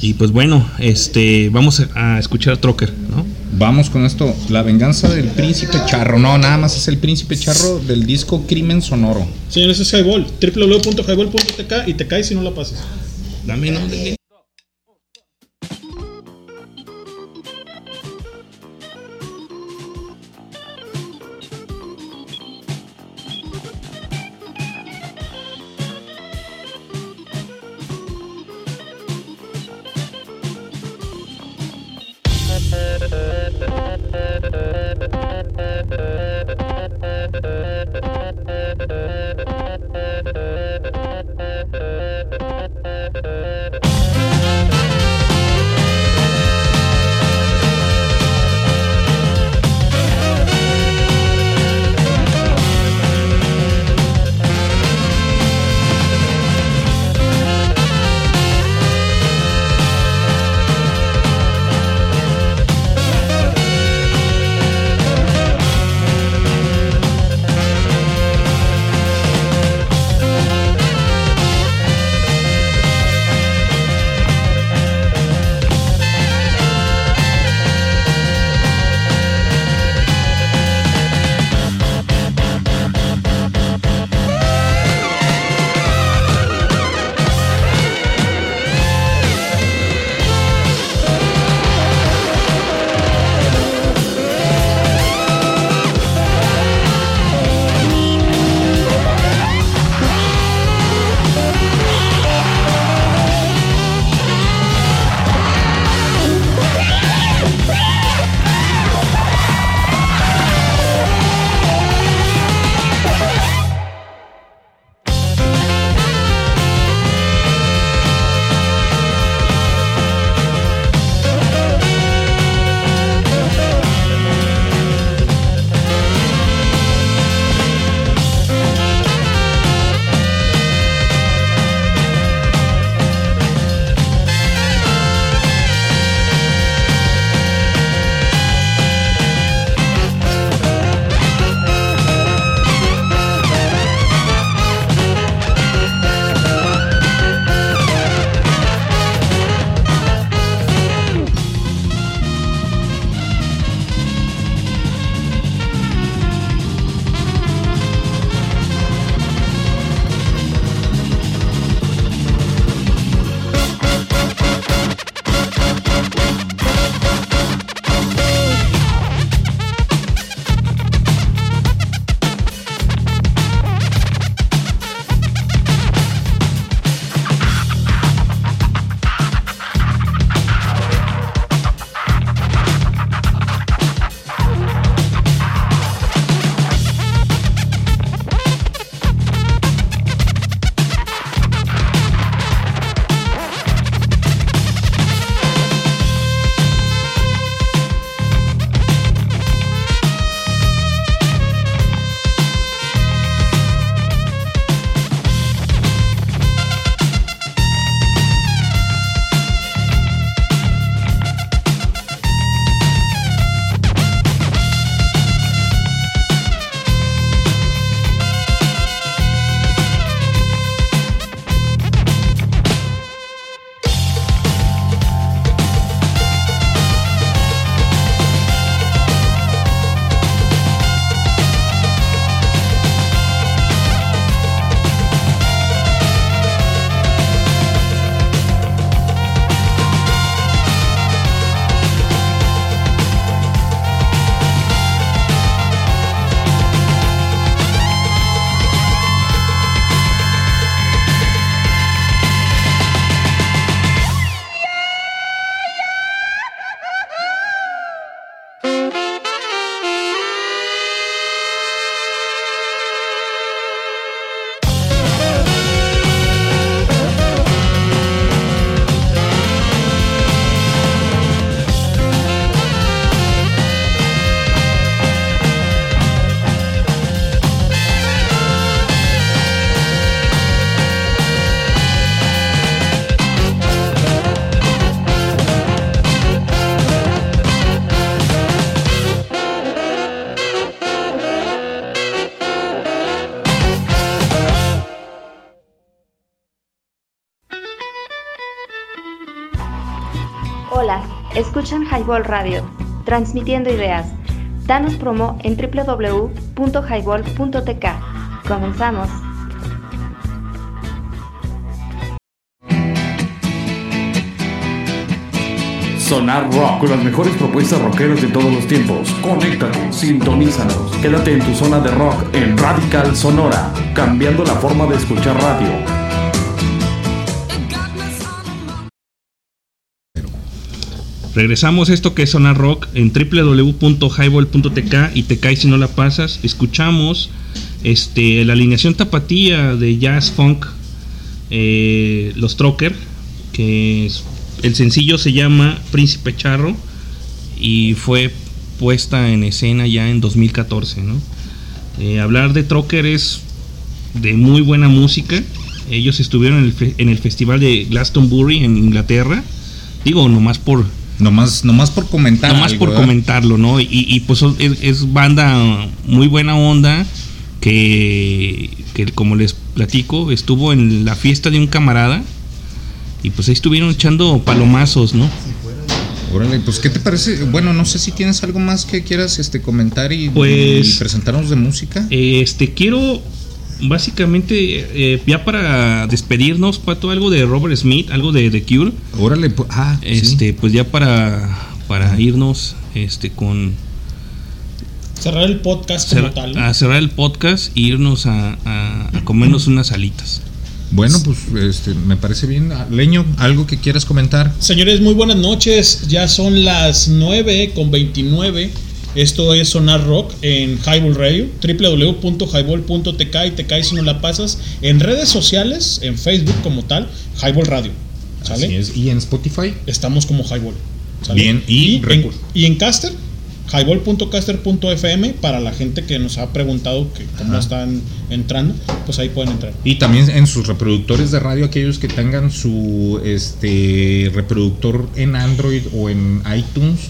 [SPEAKER 6] y pues bueno, este vamos a, a escuchar a Trocker, ¿no?
[SPEAKER 9] Vamos con esto, La venganza del Príncipe Charro. No, nada más es el Príncipe Charro del disco Crimen Sonoro.
[SPEAKER 10] Señores, es Highball. www.highball.tk y te caes si no la pasas.
[SPEAKER 6] Dame no, dale.
[SPEAKER 5] Highball Radio, transmitiendo ideas. Danos promo en www.highball.tk. Comenzamos.
[SPEAKER 4] Sonar Rock, con las mejores propuestas rockeras de todos los tiempos. Conéctate, sintonízanos. Quédate en tu zona de rock en Radical Sonora, cambiando la forma de escuchar radio.
[SPEAKER 6] Regresamos a esto que es Sonar Rock en www.highball.tk y te caes si no la pasas. Escuchamos este, la alineación tapatía de jazz funk, eh, los Trocker, que el sencillo se llama Príncipe Charro y fue puesta en escena ya en 2014. ¿no? Eh, hablar de Trocker es de muy buena música. Ellos estuvieron en el, en el festival de Glastonbury en Inglaterra. Digo, nomás por
[SPEAKER 9] Nomás, nomás por comentar.
[SPEAKER 6] Nomás
[SPEAKER 9] algo,
[SPEAKER 6] por
[SPEAKER 9] ¿verdad?
[SPEAKER 6] comentarlo, ¿no? Y, y, pues es, es banda muy buena onda que, que como les platico, estuvo en la fiesta de un camarada y pues ahí estuvieron echando palomazos, ¿no?
[SPEAKER 9] Órale, pues ¿qué te parece? Bueno, no sé si tienes algo más que quieras este comentar y,
[SPEAKER 6] Pues-
[SPEAKER 9] y presentarnos de música.
[SPEAKER 6] Este, quiero básicamente eh, ya para despedirnos, Pato, algo de Robert Smith, algo de The Cure.
[SPEAKER 9] Órale, pues, ah, sí.
[SPEAKER 6] Este, pues ya para, para irnos este, con
[SPEAKER 10] Cerrar el podcast como tal. ¿no?
[SPEAKER 6] a cerrar el podcast e irnos a, a- a comernos unas alitas.
[SPEAKER 9] Bueno, pues este, me parece bien. Leño, ¿algo que quieras comentar?
[SPEAKER 10] Señores, muy buenas noches. Ya son las 9 con 29. Esto es Sonar Rock en Highball Radio, www.highball.tk y te caes si no la pasas en redes sociales, en Facebook como tal, Highball Radio. ¿Sale?
[SPEAKER 9] Así es. ¿Y en Spotify?
[SPEAKER 10] Estamos como Highball. ¿sale?
[SPEAKER 9] Bien, y
[SPEAKER 10] en,
[SPEAKER 9] recu-
[SPEAKER 10] y en Caster, highball.caster.fm para la gente que nos ha preguntado que cómo
[SPEAKER 9] Ajá.
[SPEAKER 10] están entrando, pues ahí pueden entrar.
[SPEAKER 9] Y también en sus reproductores de radio, aquellos que tengan su este reproductor en Android o en iTunes,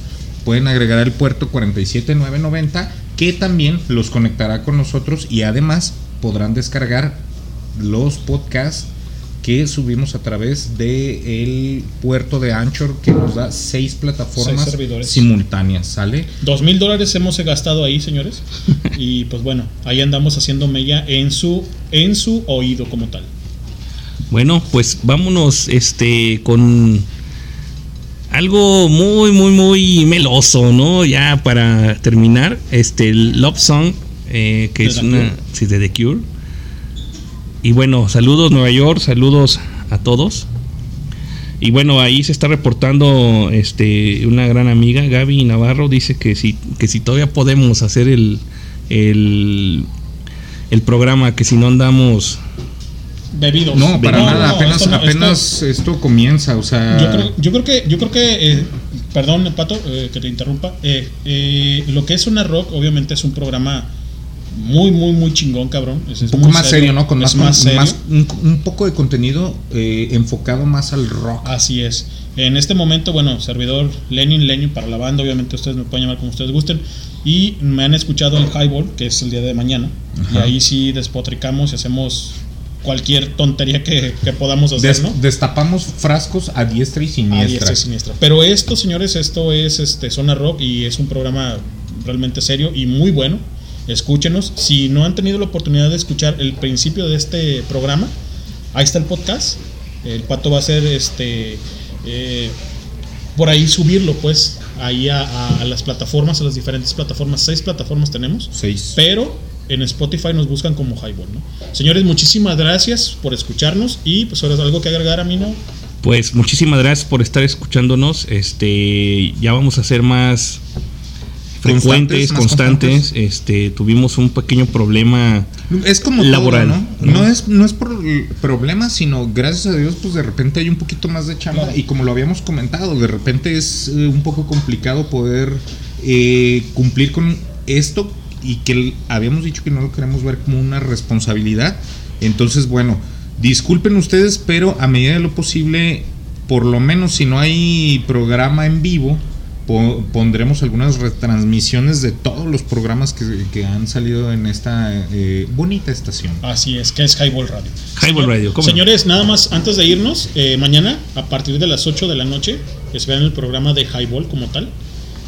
[SPEAKER 9] pueden agregar el puerto 47990, que también los conectará con nosotros y además podrán descargar los podcasts que subimos a través de el puerto de Anchor que nos da seis plataformas
[SPEAKER 10] Seis servidores.
[SPEAKER 9] simultáneas, ¿sale?
[SPEAKER 10] Dos mil dólares hemos gastado ahí, señores. Y pues bueno, ahí andamos haciendo mella en su, en su oído como tal.
[SPEAKER 6] Bueno, pues vámonos este con algo muy muy muy meloso, ¿no? Ya para terminar, este Love Song eh, que
[SPEAKER 10] ¿De
[SPEAKER 6] es una
[SPEAKER 10] Cure?
[SPEAKER 6] sí, de The Cure. Y bueno, saludos Nueva York, saludos a todos. Y bueno, ahí se está reportando este una gran amiga, Gaby Navarro, dice que si, que si todavía podemos hacer el, el, el programa, que si no andamos
[SPEAKER 10] Bebidos.
[SPEAKER 9] No, para
[SPEAKER 10] No,
[SPEAKER 9] nada,
[SPEAKER 10] no,
[SPEAKER 9] apenas,
[SPEAKER 10] esto
[SPEAKER 9] apenas esto, comienza, o sea...
[SPEAKER 10] Yo creo, yo creo que, yo creo que, eh, perdón, Pato, eh, que te interrumpa. eh, lo que es una rock, obviamente es un programa muy, muy, muy chingón, cabrón. Es,
[SPEAKER 9] un poco más serio, ¿no? Con más,
[SPEAKER 10] más
[SPEAKER 9] con-
[SPEAKER 10] serio.
[SPEAKER 9] más- un, un poco de contenido enfocado más al rock.
[SPEAKER 10] Así es. En este momento, bueno, servidor Lenin, Lenin para la banda, obviamente ustedes me pueden llamar como ustedes gusten. Y me han escuchado el Highball, que es el día de mañana. Y ahí sí despotricamos y hacemos cualquier tontería que, que podamos hacer,
[SPEAKER 9] Des-
[SPEAKER 10] ¿no?
[SPEAKER 9] Destapamos frascos a diestra y
[SPEAKER 10] A
[SPEAKER 9] siniestra.
[SPEAKER 10] diestra y siniestra. Pero esto, señores, esto es este Zona Rock y es un programa realmente serio y muy bueno. Escúchenos. Si no han tenido la oportunidad de escuchar el principio de este programa, ahí está el podcast. El pato va a ser este eh, por ahí subirlo, pues, ahí a, a- a las plataformas, a las diferentes plataformas. Seis plataformas tenemos.
[SPEAKER 9] Seis.
[SPEAKER 10] Pero en Spotify nos buscan como Highball, ¿no? Señores, muchísimas gracias por escucharnos y pues ahora algo que agregar a mí, ¿no?
[SPEAKER 6] Pues muchísimas gracias por estar escuchándonos. Este, ya vamos a ser más frecuentes,
[SPEAKER 9] Constantes, más
[SPEAKER 6] constantes.
[SPEAKER 9] constantes.
[SPEAKER 6] Este, tuvimos un pequeño problema
[SPEAKER 9] Es como
[SPEAKER 6] laboral,
[SPEAKER 9] todo, ¿no? No es, no es por el problema, sino gracias a Dios, pues de repente hay un poquito más de chamba.
[SPEAKER 10] Claro.
[SPEAKER 9] Y como lo habíamos comentado, de repente es eh, un poco complicado poder eh, cumplir con esto y que habíamos dicho que no lo queremos ver como una responsabilidad. Entonces, bueno, disculpen ustedes, pero a medida de lo posible, por lo menos si no hay programa en vivo, po- pondremos algunas retransmisiones de todos los programas que, que han salido en esta eh, bonita estación.
[SPEAKER 10] Así es, que es Highball Radio.
[SPEAKER 7] Highball Radio, ¿cómo no?
[SPEAKER 10] Señores, nada más antes de irnos, eh, mañana a partir de las 8 de la noche esperan el programa de Highball como tal.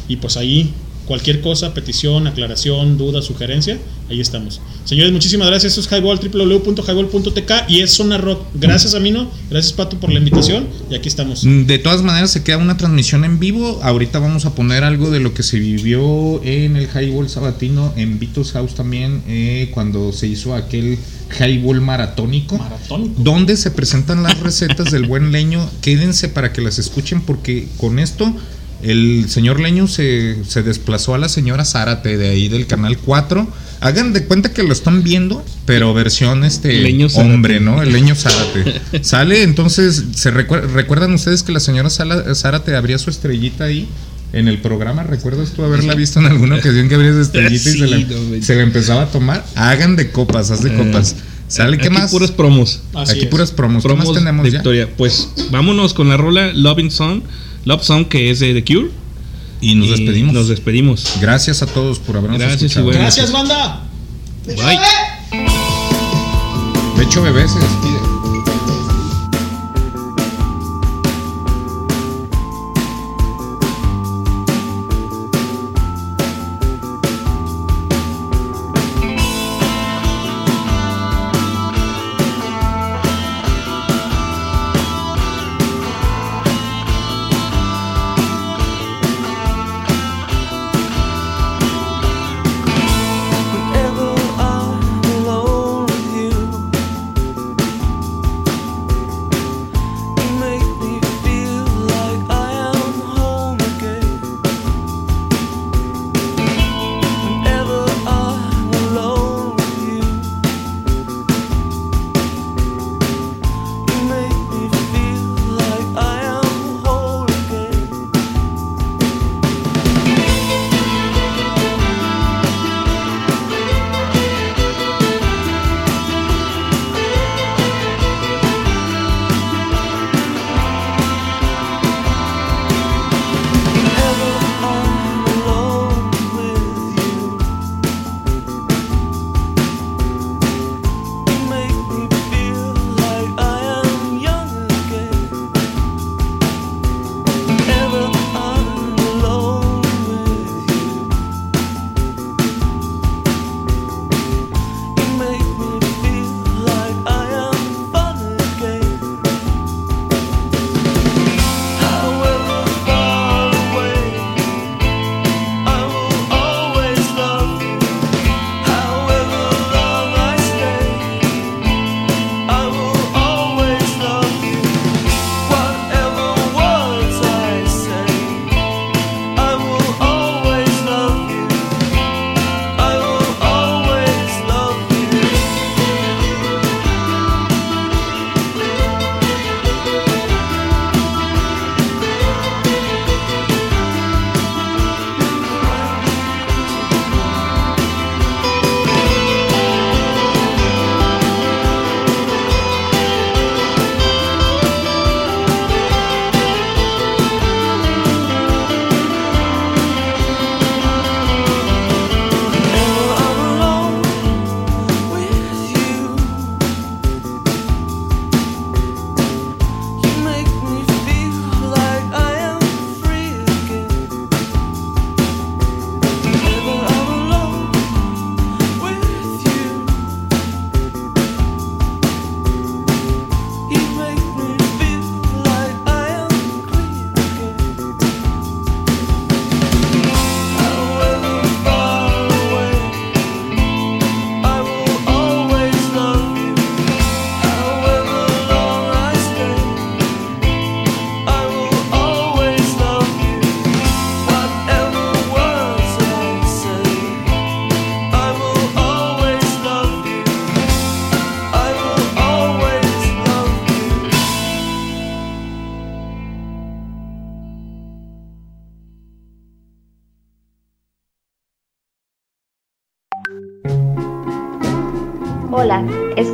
[SPEAKER 10] Y pues ahí cualquier cosa, petición, aclaración, duda, sugerencia, ahí estamos. Señores, muchísimas gracias. Esto es Highball, www.highball.tk y es Zona Rock. Gracias, Amino. Gracias, Pato, por la invitación. Y aquí estamos.
[SPEAKER 9] De todas maneras, se queda una transmisión en vivo. Ahorita vamos a poner algo de lo que se vivió en el Highball Sabatino, en Vitos House también, eh, cuando se hizo aquel Highball maratónico,
[SPEAKER 10] Maratónico.
[SPEAKER 9] donde se presentan las recetas del buen leño. Quédense para que las escuchen, porque con esto el señor Leño se, se desplazó a la señora Zárate de ahí del canal 4. Hagan de cuenta que lo están viendo, pero versión este
[SPEAKER 7] Leño Zárate.
[SPEAKER 9] hombre, ¿no? El leño Zárate. Sale, entonces, ¿se recuer- ¿recuerdan ustedes que la señora Sala- Zárate abría su estrellita ahí? En el programa, ¿recuerdas tú haberla visto en alguna ocasión que abría su estrellita y se la,
[SPEAKER 7] no,
[SPEAKER 9] se la empezaba a tomar? Hagan de copas, haz de copas. ¿Sale qué
[SPEAKER 7] Aquí
[SPEAKER 9] más?
[SPEAKER 7] puros promos.
[SPEAKER 10] Así
[SPEAKER 9] Aquí
[SPEAKER 10] es.
[SPEAKER 9] puras promos. ¿Qué
[SPEAKER 7] Promos
[SPEAKER 9] más tenemos
[SPEAKER 7] de
[SPEAKER 9] ya?
[SPEAKER 7] Victoria. Pues vámonos con la rola Loving Song. Love Song que es de The Cure.
[SPEAKER 9] Y nos
[SPEAKER 7] Y
[SPEAKER 9] despedimos.
[SPEAKER 7] Nos despedimos.
[SPEAKER 9] Gracias a todos por habernos
[SPEAKER 7] Gracias
[SPEAKER 9] escuchado.
[SPEAKER 10] Gracias, banda.
[SPEAKER 7] Bye.